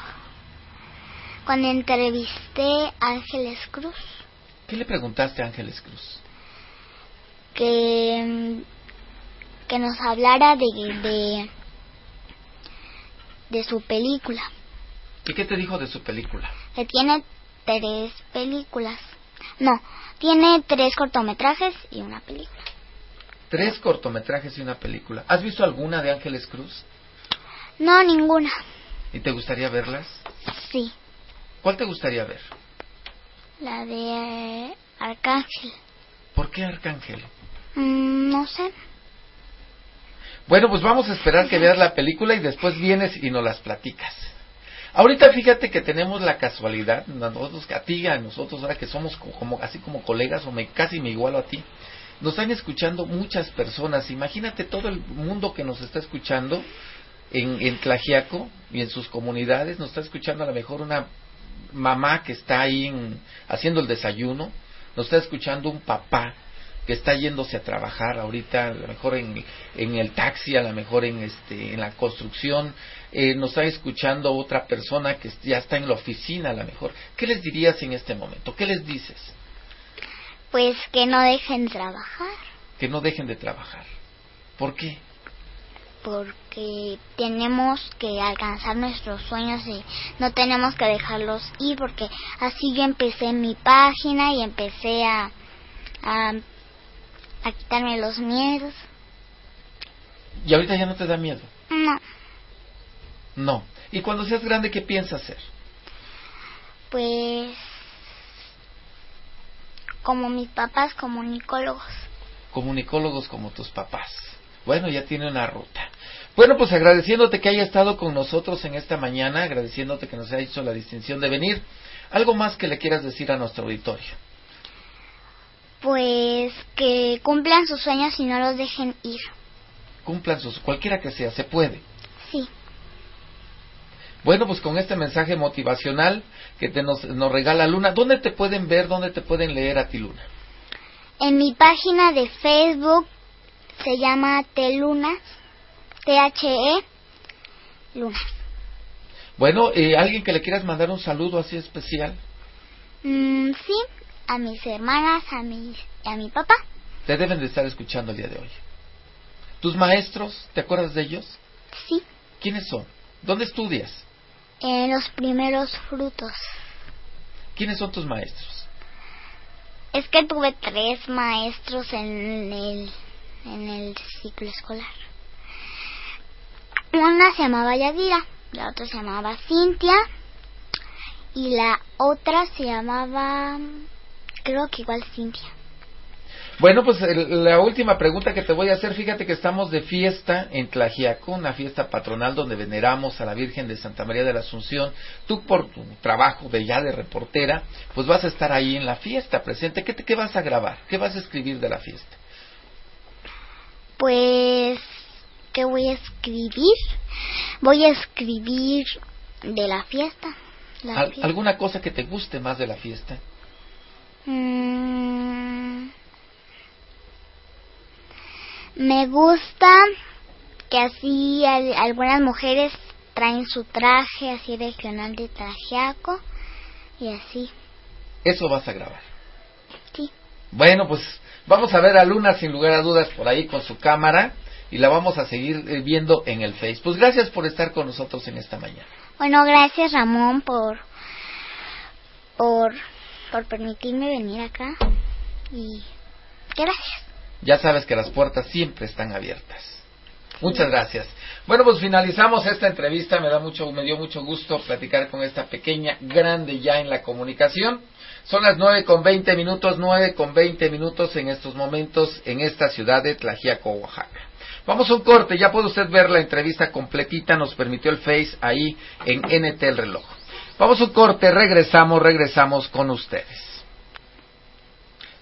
cuando entrevisté a Ángeles Cruz. ¿Qué le preguntaste a Ángeles Cruz? Que que nos hablara de de, de su película. ¿Y qué te dijo de su película? Que tiene tres películas. No, tiene tres cortometrajes y una película. Tres cortometrajes y una película. ¿Has visto alguna de Ángeles Cruz? No, ninguna. ¿Y te gustaría verlas? Sí. ¿Cuál te gustaría ver? La de eh, Arcángel. ¿Por qué Arcángel? Mm, no sé. Bueno, pues vamos a esperar que veas la película y después vienes y nos las platicas. Ahorita fíjate que tenemos la casualidad, nosotros, a ti, a nosotros, ahora que somos como, así como colegas, o me, casi me igualo a ti, nos están escuchando muchas personas. Imagínate todo el mundo que nos está escuchando en, en Tlajiaco y en sus comunidades, nos está escuchando a lo mejor una mamá que está ahí haciendo el desayuno, nos está escuchando un papá que está yéndose a trabajar ahorita, a lo mejor en, en el taxi, a lo mejor en, este, en la construcción, eh, nos está escuchando otra persona que ya está en la oficina a lo mejor. ¿Qué les dirías en este momento? ¿Qué les dices? Pues que no dejen de trabajar. Que no dejen de trabajar. ¿Por qué? Porque tenemos que alcanzar nuestros sueños y no tenemos que dejarlos ir porque así yo empecé mi página y empecé a, a a quitarme los miedos. ¿Y ahorita ya no te da miedo? No. No. ¿Y cuando seas grande qué piensas hacer? Pues como mis papás comunicólogos. Comunicólogos como tus papás. Bueno, ya tiene una ruta. Bueno, pues agradeciéndote que haya estado con nosotros en esta mañana, agradeciéndote que nos haya hecho la distinción de venir. ¿Algo más que le quieras decir a nuestro auditorio? Pues que cumplan sus sueños y no los dejen ir. Cumplan sus, cualquiera que sea, se puede. Sí. Bueno, pues con este mensaje motivacional que te nos, nos regala Luna, ¿dónde te pueden ver, dónde te pueden leer a ti, Luna? En mi página de Facebook se llama Teluna, T-H-E, Luna. Bueno, eh, ¿alguien que le quieras mandar un saludo así especial? Mm, sí, a mis hermanas, a mi, a mi papá. Te deben de estar escuchando el día de hoy. ¿Tus maestros, te acuerdas de ellos? Sí. ¿Quiénes son? ¿Dónde estudias? En los primeros frutos. ¿Quiénes son tus maestros? Es que tuve tres maestros en el en el ciclo escolar. Una se llamaba Yadira, la otra se llamaba Cintia y la otra se llamaba, creo que igual Cintia. Bueno, pues la última pregunta que te voy a hacer, fíjate que estamos de fiesta en Tlajiaco, una fiesta patronal donde veneramos a la Virgen de Santa María de la Asunción. Tú por tu trabajo de ya de reportera, pues vas a estar ahí en la fiesta presente. ¿Qué, qué vas a grabar? ¿Qué vas a escribir de la fiesta? Pues, ¿qué voy a escribir? Voy a escribir de la fiesta. ¿Alguna cosa que te guste más de la fiesta? Mm, me gusta que así algunas mujeres traen su traje así regional de trajeaco y así. Eso vas a grabar. Sí. Bueno, pues vamos a ver a Luna sin lugar a dudas por ahí con su cámara y la vamos a seguir eh, viendo en el Face. Pues gracias por estar con nosotros en esta mañana. Bueno, gracias Ramón por por por permitirme venir acá y gracias. Ya sabes que las puertas siempre están abiertas. Muchas gracias. Bueno, pues finalizamos esta entrevista. Me da mucho, me dio mucho gusto platicar con esta pequeña, grande ya en la comunicación. Son las nueve con veinte minutos, nueve con veinte minutos en estos momentos en esta ciudad de Tlajiaco, Oaxaca. Vamos a un corte, ya puede usted ver la entrevista completita, nos permitió el Face ahí en NT el reloj. Vamos a un corte, regresamos, regresamos con ustedes.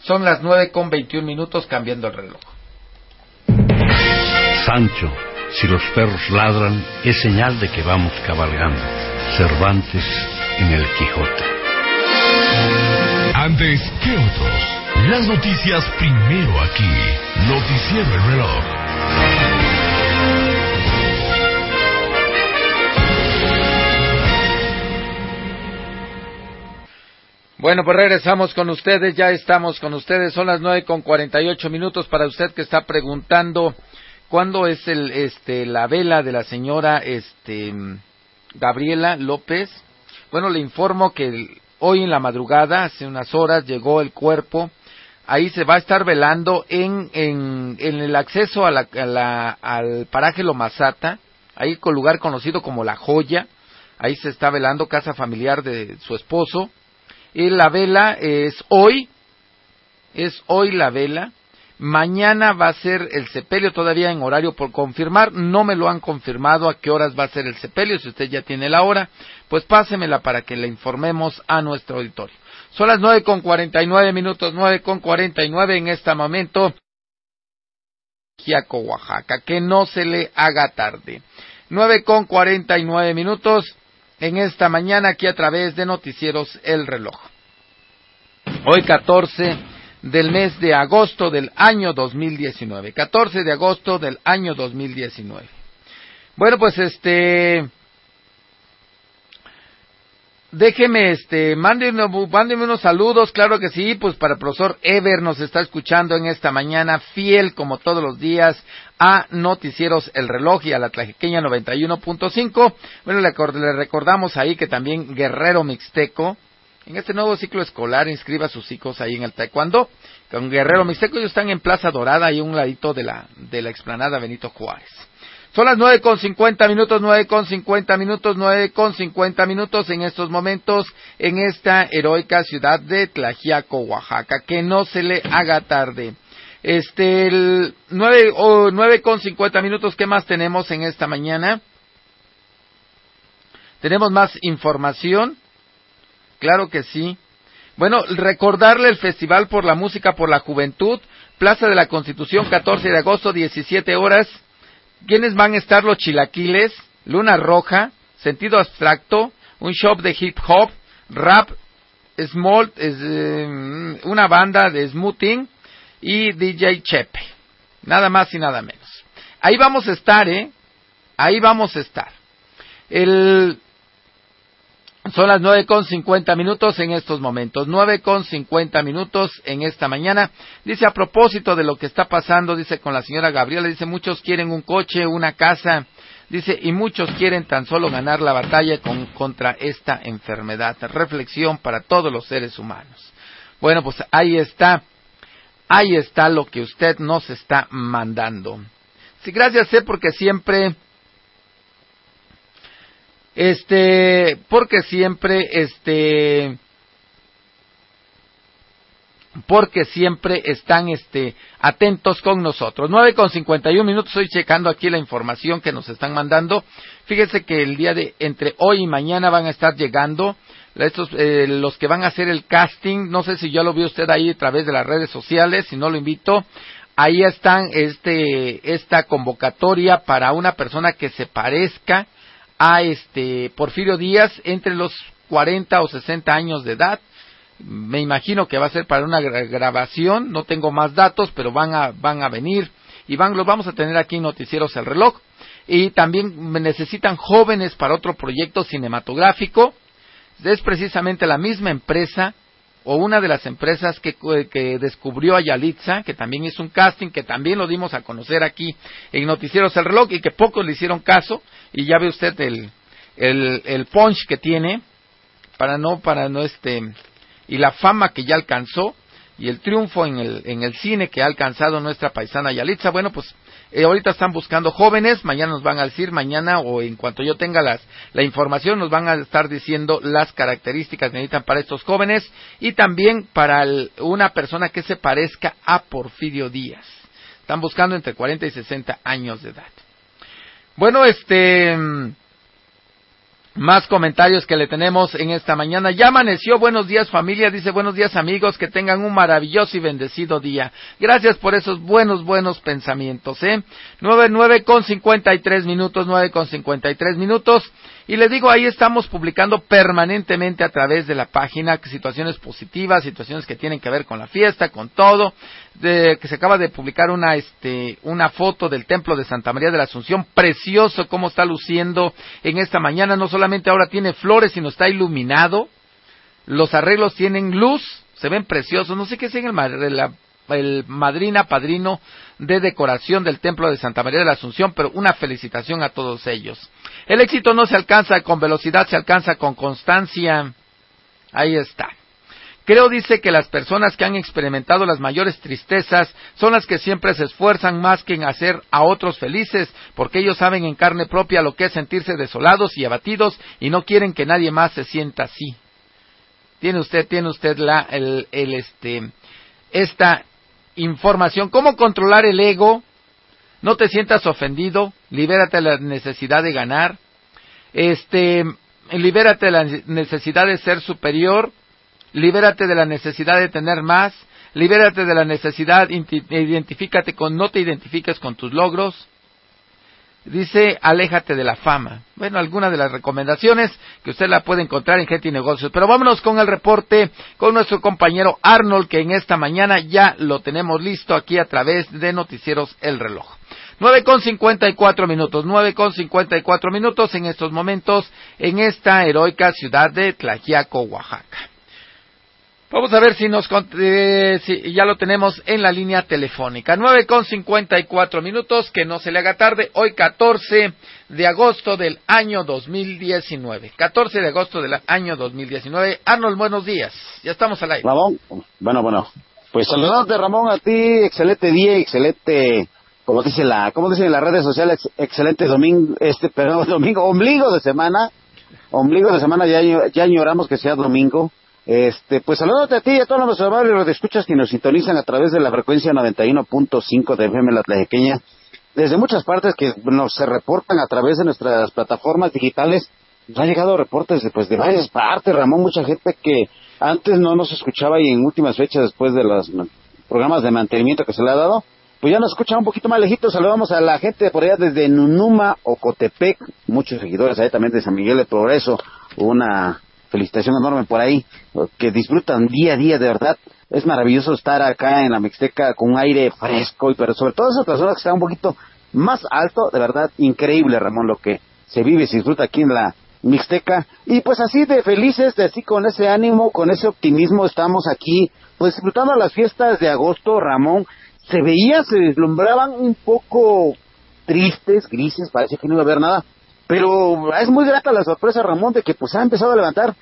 Son las nueve con veintiún minutos cambiando el reloj. Sancho, si los perros ladran, es señal de que vamos cabalgando. Cervantes en el Quijote. Antes que otros, las noticias primero aquí. Noticiero el reloj. Bueno, pues regresamos con ustedes, ya estamos con ustedes, son las nueve con cuarenta y ocho minutos para usted que está preguntando cuándo es el, este, la vela de la señora, este, Gabriela López. Bueno, le informo que hoy en la madrugada, hace unas horas, llegó el cuerpo. Ahí se va a estar velando en, en, en el acceso a la, al paraje Lomazata, ahí con lugar conocido como La Joya. Ahí se está velando casa familiar de su esposo la vela es hoy, es hoy la vela. Mañana va a ser el sepelio todavía en horario por confirmar. No me lo han confirmado a qué horas va a ser el sepelio. Si usted ya tiene la hora, pues pásemela para que le informemos a nuestro auditorio. Son las nueve con cuarenta y nueve minutos, nueve con cuarenta y nueve en este momento. Oaxaca, que no se le haga tarde. Nueve con cuarenta y nueve minutos en esta mañana aquí a través de Noticieros El Reloj. Hoy 14 del mes de agosto del año 2019. 14 de agosto del año 2019. Bueno, pues este Déjeme, este, mándeme, mándeme, unos saludos, claro que sí, pues para el profesor Ever nos está escuchando en esta mañana, fiel como todos los días a Noticieros El Reloj y a la Tlajequeña 91.5. Bueno, le, recordamos ahí que también Guerrero Mixteco, en este nuevo ciclo escolar, inscriba a sus hijos ahí en el Taekwondo. Con Guerrero Mixteco ellos están en Plaza Dorada, ahí un ladito de la, de la explanada Benito Juárez. Son las nueve con cincuenta minutos, nueve con cincuenta minutos, nueve con cincuenta minutos en estos momentos en esta heroica ciudad de Tlajiaco, Oaxaca. Que no se le haga tarde. Este, el nueve, o nueve con cincuenta minutos, ¿qué más tenemos en esta mañana? ¿Tenemos más información? Claro que sí. Bueno, recordarle el Festival por la Música por la Juventud, Plaza de la Constitución, 14 de agosto, 17 horas. ¿Quiénes van a estar los chilaquiles? Luna Roja, Sentido Abstracto, un shop de hip hop, rap, small, eh, una banda de smoothing y DJ Chepe. Nada más y nada menos. Ahí vamos a estar, ¿eh? Ahí vamos a estar. El son las nueve con cincuenta minutos en estos momentos. Nueve con cincuenta minutos en esta mañana. Dice a propósito de lo que está pasando, dice con la señora Gabriela, dice muchos quieren un coche, una casa, dice y muchos quieren tan solo ganar la batalla contra esta enfermedad. Reflexión para todos los seres humanos. Bueno, pues ahí está. Ahí está lo que usted nos está mandando. Sí, gracias, sé porque siempre este, porque siempre, este, porque siempre están este, atentos con nosotros. Nueve con cincuenta y un minutos, estoy checando aquí la información que nos están mandando. Fíjese que el día de entre hoy y mañana van a estar llegando estos, eh, los que van a hacer el casting. No sé si ya lo vio usted ahí a través de las redes sociales, si no lo invito. Ahí están este, esta convocatoria para una persona que se parezca a este Porfirio Díaz entre los 40 o 60 años de edad. Me imagino que va a ser para una grabación, no tengo más datos, pero van a, van a venir y van, los vamos a tener aquí Noticieros El Reloj. Y también necesitan jóvenes para otro proyecto cinematográfico. Es precisamente la misma empresa o una de las empresas que, que, descubrió a Yalitza, que también hizo un casting, que también lo dimos a conocer aquí en Noticieros El Reloj y que pocos le hicieron caso, y ya ve usted el, el, el punch que tiene, para no, para no este, y la fama que ya alcanzó, y el triunfo en el, en el cine que ha alcanzado nuestra paisana Yalitza, bueno, pues eh, ahorita están buscando jóvenes, mañana nos van a decir, mañana o en cuanto yo tenga las, la información, nos van a estar diciendo las características que necesitan para estos jóvenes y también para una persona que se parezca a Porfirio Díaz. Están buscando entre 40 y 60 años de edad. Bueno, este, más comentarios que le tenemos en esta mañana. Ya amaneció, buenos días familia, dice buenos días amigos, que tengan un maravilloso y bendecido día. Gracias por esos buenos, buenos pensamientos, ¿eh? Nueve, nueve con cincuenta y tres minutos, nueve con cincuenta y tres minutos. Y le digo, ahí estamos publicando permanentemente a través de la página situaciones positivas, situaciones que tienen que ver con la fiesta, con todo. De, que se acaba de publicar una, este, una foto del templo de Santa María de la Asunción, precioso cómo está luciendo en esta mañana. No solamente ahora tiene flores, sino está iluminado. Los arreglos tienen luz, se ven preciosos. No sé qué es en el, el madrina, padrino de decoración del templo de Santa María de la Asunción, pero una felicitación a todos ellos. El éxito no se alcanza con velocidad, se alcanza con constancia. Ahí está. Creo, dice, que las personas que han experimentado las mayores tristezas son las que siempre se esfuerzan más que en hacer a otros felices, porque ellos saben en carne propia lo que es sentirse desolados y abatidos y no quieren que nadie más se sienta así. Tiene usted, tiene usted la, el, el este, esta información. ¿Cómo controlar el ego? No te sientas ofendido, libérate de la necesidad de ganar, este, libérate de la necesidad de ser superior, libérate de la necesidad de tener más, libérate de la necesidad, identifícate con, no te identifiques con tus logros, Dice, aléjate de la fama. Bueno, alguna de las recomendaciones que usted la puede encontrar en Gente y Negocios. Pero vámonos con el reporte con nuestro compañero Arnold, que en esta mañana ya lo tenemos listo aquí a través de Noticieros El Reloj. Nueve con cincuenta y cuatro minutos, nueve con cincuenta y cuatro minutos en estos momentos en esta heroica ciudad de Tlajiaco, Oaxaca. Vamos a ver si nos eh, si ya lo tenemos en la línea telefónica. Nueve con cincuenta y cuatro minutos, que no se le haga tarde. Hoy 14 de agosto del año 2019. 14 de agosto del año 2019. Arnold, buenos días. Ya estamos al aire. Ramón, bueno, bueno. Pues saludándote, Ramón, a ti, excelente día, excelente, como dice la, como dicen en las redes sociales, excelente domingo, este, perdón, domingo, ombligo de semana. Ombligo de semana, ya, ya añoramos que sea domingo este, pues saludándote a ti y a todos los amables escuchas que nos sintonizan a través de la frecuencia 91.5 de FM La Tlajequeña, desde muchas partes que nos se reportan a través de nuestras plataformas digitales. Nos han llegado reportes de, pues, de varias partes, Ramón, mucha gente que antes no nos escuchaba y en últimas fechas después de los programas de mantenimiento que se le ha dado, pues ya nos escucha un poquito más lejito. Saludamos a la gente por allá desde Nunuma, Ocotepec, muchos seguidores ahí también de San Miguel de Progreso, una felicitación enorme por ahí, que disfrutan día a día, de verdad. Es maravilloso estar acá en la Mixteca con un aire fresco, y pero sobre todo esas personas que están un poquito más alto, de verdad, increíble, Ramón, lo que se vive y se disfruta aquí en la Mixteca. Y pues así de felices, de así con ese ánimo, con ese optimismo, estamos aquí, pues disfrutando las fiestas de agosto, Ramón. Se veía, se deslumbraban un poco tristes, grises, parece que no iba a haber nada, pero es muy grata la sorpresa, Ramón, de que pues ha empezado a levantar.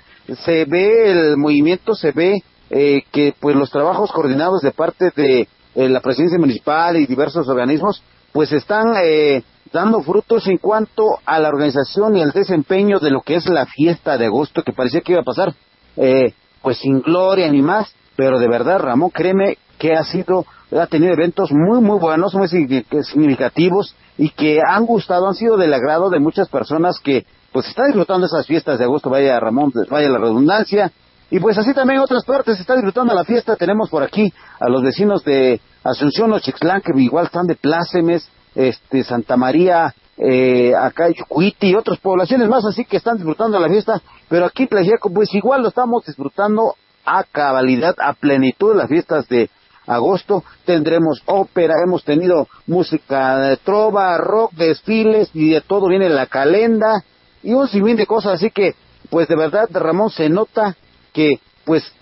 Se ve el movimiento, se ve eh, que pues los trabajos coordinados de parte de eh, la presidencia municipal y diversos organismos, pues están eh, dando frutos en cuanto a la organización y el desempeño de lo que es la fiesta de agosto, que parecía que iba a pasar, eh, pues sin gloria ni más, pero de verdad, Ramón, créeme que ha sido, ha tenido eventos muy, muy buenos, muy significativos y que han gustado, han sido del agrado de muchas personas que pues están disfrutando esas fiestas de agosto, vaya Ramón, vaya la redundancia, y pues así también en otras partes se está disfrutando la fiesta. Tenemos por aquí a los vecinos de Asunción o Chixlán, que igual están de Plácemes, este, Santa María, eh, acá Yucuiti y otras poblaciones más, así que están disfrutando la fiesta. Pero aquí Tlaxiaco, pues igual lo estamos disfrutando a cabalidad, a plenitud las fiestas de agosto. Tendremos ópera, hemos tenido música de trova, rock, desfiles y de todo viene la calenda y un sinfín de cosas. Así que, pues de verdad, Ramón, se nota que, pues,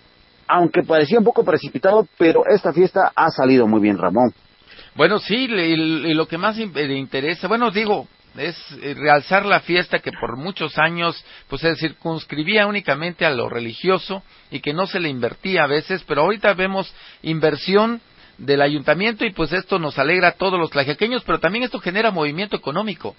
aunque parecía un poco precipitado, pero esta fiesta ha salido muy bien, Ramón. Bueno, sí, y lo que más le interesa, bueno, digo, es eh, realzar la fiesta que por muchos años pues se circunscribía únicamente a lo religioso y que no se le invertía a veces, pero ahorita vemos inversión del ayuntamiento y pues esto nos alegra a todos los tlajequeños, pero también esto genera movimiento económico.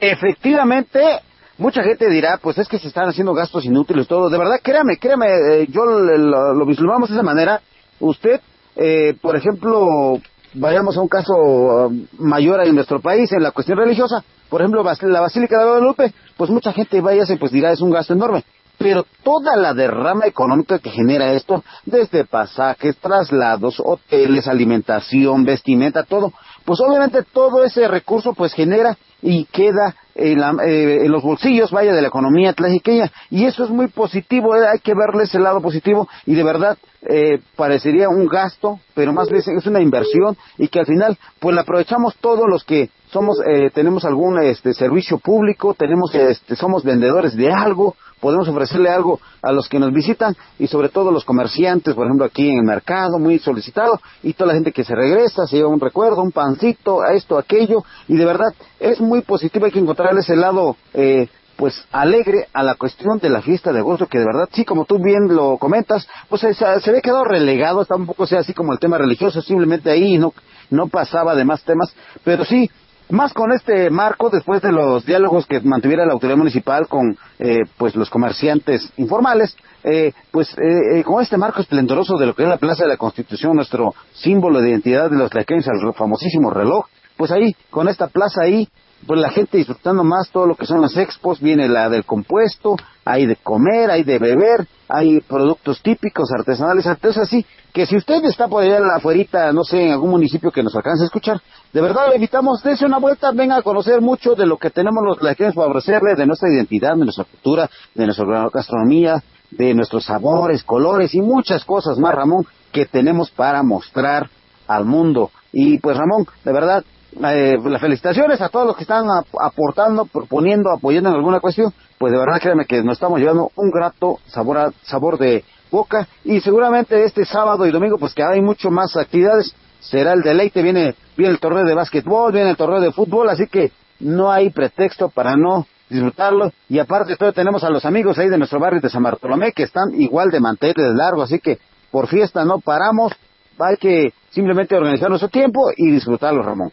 Efectivamente, mucha gente dirá, pues es que se están haciendo gastos inútiles todo. De verdad, créame, créame, eh, yo lo, lo, vislumbramos de esa manera. Usted, eh, por ejemplo, vayamos a un caso um, mayor en nuestro país, en la cuestión religiosa, por ejemplo, la Basílica de Guadalupe, pues mucha gente vaya y pues dirá es un gasto enorme. Pero toda la derrama económica que genera esto, desde pasajes, traslados, hoteles, alimentación, vestimenta, todo, pues obviamente todo ese recurso pues genera y queda en, eh, los bolsillos, vaya, de la economía tlajiqueña. Y eso es muy positivo, eh, hay que verle ese lado positivo y de verdad eh, parecería un gasto, pero más bien es una inversión y que al final pues la aprovechamos todos los que somos eh, tenemos algún este servicio público, tenemos este, somos vendedores de algo, podemos ofrecerle algo a los que nos visitan y sobre todo los comerciantes, por ejemplo aquí en el mercado, muy solicitado, y toda la gente que se regresa, se lleva un recuerdo, un pancito, a esto, aquello, y de verdad es muy positivo, hay que encontrar ese lado eh, pues alegre a la cuestión de la fiesta de agosto, que de verdad, sí, como tú bien lo comentas, pues se, se había quedado relegado, está un poco sea así como el tema religioso, simplemente ahí no, no pasaba de más temas, pero sí, más con este marco, después de los diálogos que mantuviera la autoridad municipal con eh, pues los comerciantes informales, eh, pues eh, eh, con este marco esplendoroso de lo que es la Plaza de la Constitución, nuestro símbolo de identidad de los tlaqueños, el famosísimo reloj, pues ahí, con esta plaza ahí, pues la gente disfrutando más todo lo que son las expos, viene la del compuesto, hay de comer, hay de beber, hay productos típicos, artesanales, entonces así, que si usted está por allá afuera, no sé, en algún municipio que nos alcance a escuchar, de verdad le invitamos, dése una vuelta, venga a conocer mucho de lo que tenemos los queremos favorecerle, de nuestra identidad, de nuestra cultura, de nuestra gastronomía, de nuestros sabores, colores y muchas cosas más, Ramón, que tenemos para mostrar al mundo. Y pues Ramón, de verdad, eh, las felicitaciones a todos los que están aportando, proponiendo, apoyando en alguna cuestión, pues de verdad créanme que nos estamos llevando un grato sabor, sabor de boca. Y seguramente este sábado y domingo pues que hay mucho más actividades, será el deleite, viene, viene el torneo de básquetbol, viene el torneo de fútbol, así que no hay pretexto para no disfrutarlo. Y aparte todo tenemos a los amigos ahí de nuestro barrio de San Bartolomé que están igual de mantel de largo, así que por fiesta no paramos, hay que simplemente organizar nuestro tiempo y disfrutarlo, Ramón.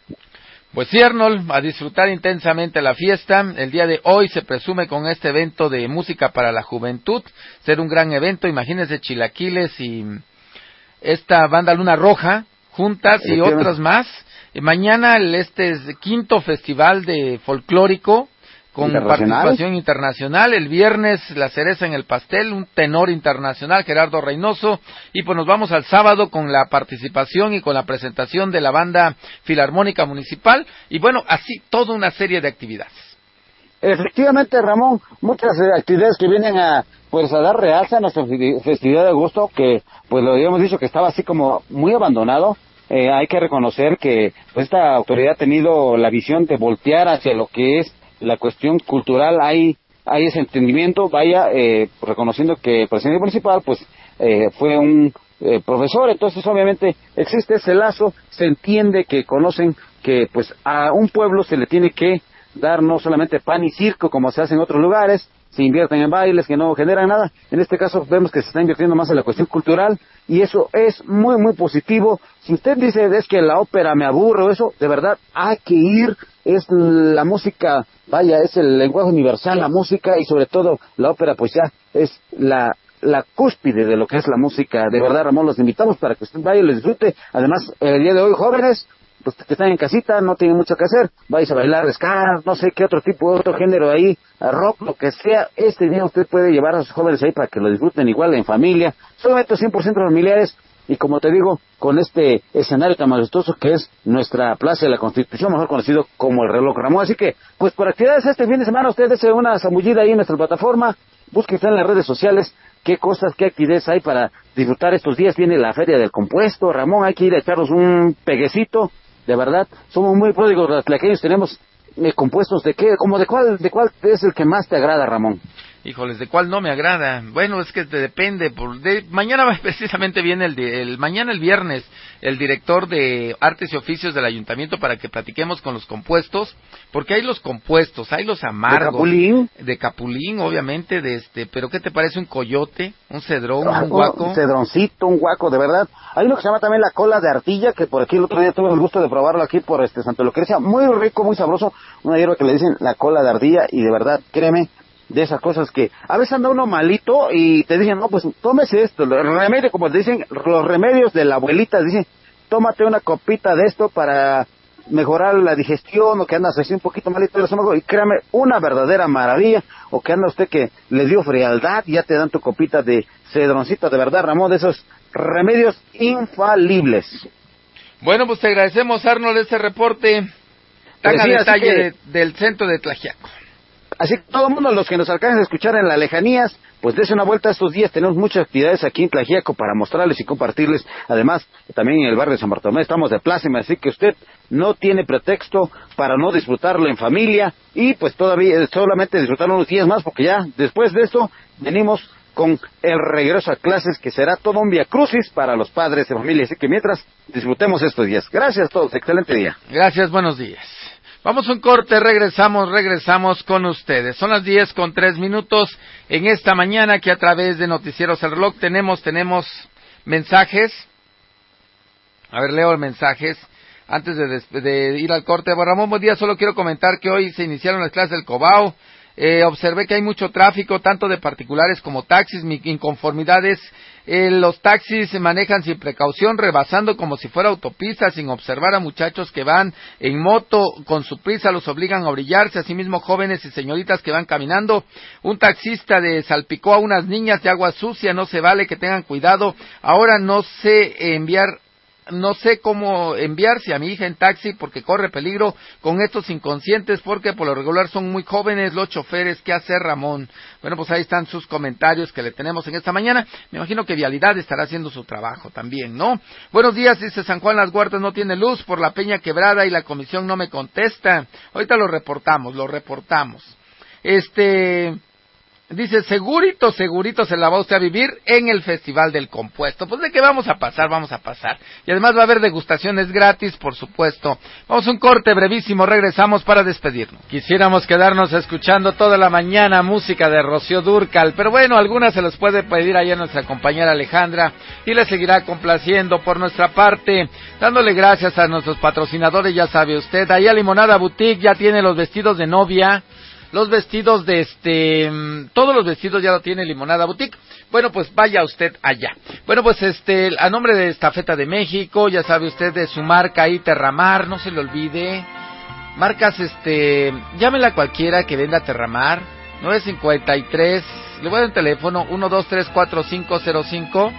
Pues sí, Arnold, a disfrutar intensamente la fiesta. El día de hoy se presume con este evento de música para la juventud ser un gran evento. Imagínense Chilaquiles y esta banda Luna Roja juntas y otras más. mañana el este quinto festival de folclórico con participación internacional. El viernes la cereza en el pastel, un tenor internacional, Gerardo Reynoso. Y pues nos vamos al sábado con la participación y con la presentación de la banda Filarmónica Municipal. Y bueno, así toda una serie de actividades. Efectivamente, Ramón, muchas eh, actividades que vienen a pues a dar realza a nuestra festividad de agosto, que pues lo habíamos dicho que estaba así como muy abandonado. Eh, hay que reconocer que pues, esta autoridad ha tenido la visión de voltear hacia lo que es la cuestión cultural hay hay ese entendimiento, vaya eh, reconociendo que el presidente municipal pues eh, fue un eh, profesor, entonces obviamente existe ese lazo, se entiende que conocen que pues a un pueblo se le tiene que dar no solamente pan y circo como se hace en otros lugares, se invierten en bailes que no generan nada. En este caso vemos que se está invirtiendo más en la cuestión cultural y eso es muy, muy positivo. Si usted dice es que la ópera me aburre o eso, de verdad hay que ir. Es la música, vaya, es el lenguaje universal, la música y sobre todo la ópera, pues ya es la, la cúspide de lo que es la música. De verdad, Ramón, los invitamos para que usted vaya y lo disfrute. Además, el día de hoy, jóvenes, pues que están en casita, no tienen mucho que hacer, vais a bailar ska, no sé qué otro tipo, otro género ahí, rock, lo que sea, este día usted puede llevar a sus jóvenes ahí para que lo disfruten igual en familia, solamente 100% familiares, y como te digo, con este escenario tan majestuoso que es nuestra Plaza de la Constitución, mejor conocido como el reloj Ramón. Así que, pues por actividades este fin de semana, usted desea una zambullida ahí en nuestra plataforma, busque en las redes sociales qué cosas, qué actividades hay para disfrutar estos días. Viene la Feria del Compuesto, Ramón, hay que ir a echarnos un peguecito, de verdad, somos muy pródigos los tlaqueños, tenemos eh, compuestos de qué, como de cuál, de cuál es el que más te agrada, Ramón. Híjoles, ¿de cuál no me agrada? Bueno, es que te depende. Por, de, mañana precisamente viene el, el, mañana el viernes el director de artes y oficios del ayuntamiento para que platiquemos con los compuestos, porque hay los compuestos, hay los amargos. De capulín. De capulín, obviamente, de este, pero ¿qué te parece un coyote, un cedrón, un guaco? Un cedroncito, un guaco, de verdad. Hay uno que se llama también la cola de artilla, que por aquí el otro día tuve el gusto de probarlo aquí por este Santo Lucrecia, muy rico, muy sabroso, una hierba que le dicen la cola de ardilla y de verdad, créeme, de esas cosas que a veces anda uno malito y te dicen, no, pues tómese esto, el remedio, como te dicen, los remedios de la abuelita, dicen, tómate una copita de esto para mejorar la digestión o que andas así un poquito malito del estómago y créame, una verdadera maravilla o que anda usted que le dio frialdad ya te dan tu copita de cedroncito, de verdad, Ramón, de esos remedios infalibles. Bueno, pues te agradecemos, Arnold, este reporte tan a detalle del centro de Tlajiaco. Así que todo el mundo, los que nos alcancen a escuchar en las lejanías, pues dése una vuelta estos días. Tenemos muchas actividades aquí en Tlajiaco para mostrarles y compartirles. Además, también en el barrio de San Bartolomé estamos de plácima, así que usted no tiene pretexto para no disfrutarlo en familia y pues todavía solamente disfrutarlo unos días más porque ya después de esto venimos con el regreso a clases que será todo un via crucis para los padres de familia. Así que mientras disfrutemos estos días. Gracias a todos, excelente día. Gracias, buenos días. Vamos a un corte, regresamos, regresamos con ustedes. Son las 10 con 3 minutos en esta mañana que a través de Noticieros El Reloj tenemos, tenemos mensajes. A ver, leo mensajes. Antes de, de ir al corte, bueno, Ramón, buen día. Solo quiero comentar que hoy se iniciaron las clases del Cobao. Eh, observé que hay mucho tráfico, tanto de particulares como taxis. Mi inconformidad es eh, los taxis se manejan sin precaución, rebasando como si fuera autopista, sin observar a muchachos que van en moto con su prisa, los obligan a brillarse, asimismo jóvenes y señoritas que van caminando. Un taxista de salpicó a unas niñas de agua sucia, no se vale que tengan cuidado. Ahora no sé enviar no sé cómo enviarse a mi hija en taxi porque corre peligro con estos inconscientes porque por lo regular son muy jóvenes los choferes. ¿Qué hacer, Ramón? Bueno, pues ahí están sus comentarios que le tenemos en esta mañana. Me imagino que Vialidad estará haciendo su trabajo también, ¿no? Buenos días, dice San Juan Las Huertas, no tiene luz por la peña quebrada y la comisión no me contesta. Ahorita lo reportamos, lo reportamos. Este, Dice, segurito, segurito se la va usted a vivir en el Festival del Compuesto. Pues de qué vamos a pasar, vamos a pasar. Y además va a haber degustaciones gratis, por supuesto. Vamos a un corte brevísimo, regresamos para despedirnos. Quisiéramos quedarnos escuchando toda la mañana música de Rocío Durcal, pero bueno, algunas se los puede pedir allá nuestra compañera Alejandra y le seguirá complaciendo por nuestra parte, dándole gracias a nuestros patrocinadores, ya sabe usted. Allá Limonada Boutique ya tiene los vestidos de novia los vestidos de este, mm, todos los vestidos ya lo tiene Limonada Boutique. Bueno, pues vaya usted allá. Bueno, pues este, a nombre de Estafeta de México, ya sabe usted de su marca ahí, Terramar, no se le olvide. Marcas, este, llámela cualquiera que venda Terramar, 953, le voy a dar un teléfono, 1234505.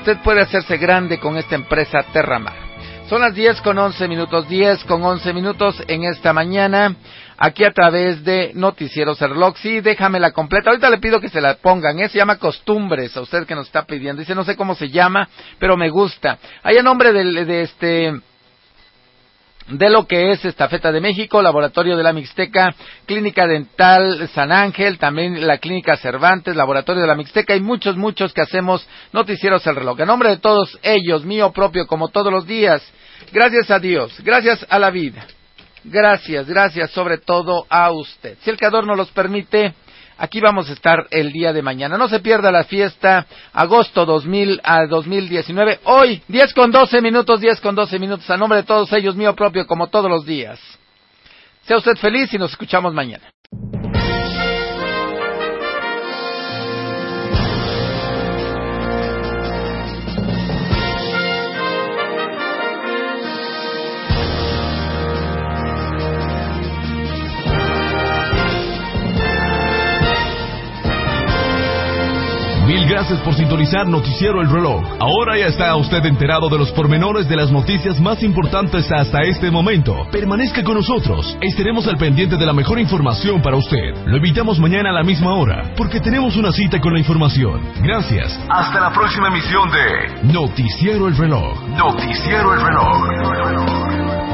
Usted puede hacerse grande con esta empresa Terramar. Son las 10 con 11 minutos, 10 con 11 minutos en esta mañana aquí a través de Noticieros Reloj. Sí, déjame la completa. Ahorita le pido que se la pongan. ¿eh? Se llama Costumbres, a usted que nos está pidiendo. Dice, no sé cómo se llama, pero me gusta. Hay a nombre de, este de lo que es Estafeta de México, Laboratorio de la Mixteca, Clínica Dental San Ángel, también la Clínica Cervantes, Laboratorio de la Mixteca y muchos, muchos que hacemos noticieros el reloj. En nombre de todos ellos, mío propio, como todos los días, gracias a Dios, gracias a la vida. Gracias, gracias sobre todo a usted. Si el creador nos los permite, aquí vamos a estar el día de mañana. No se pierda la fiesta, agosto 2000 a 2019. Hoy, 10 con 12 minutos, 10 con 12 minutos, a nombre de todos ellos, mío propio, como todos los días. Sea usted feliz y nos escuchamos mañana. Mil gracias por sintonizar Noticiero El Reloj. Ahora ya está usted enterado de los pormenores de las noticias más importantes hasta este momento. Permanezca con nosotros. Estaremos al pendiente de la mejor información para usted. Lo invitamos mañana a la misma hora, porque tenemos una cita con la información. Gracias. Hasta la próxima emisión de Noticiero El Reloj. Noticiero El Reloj.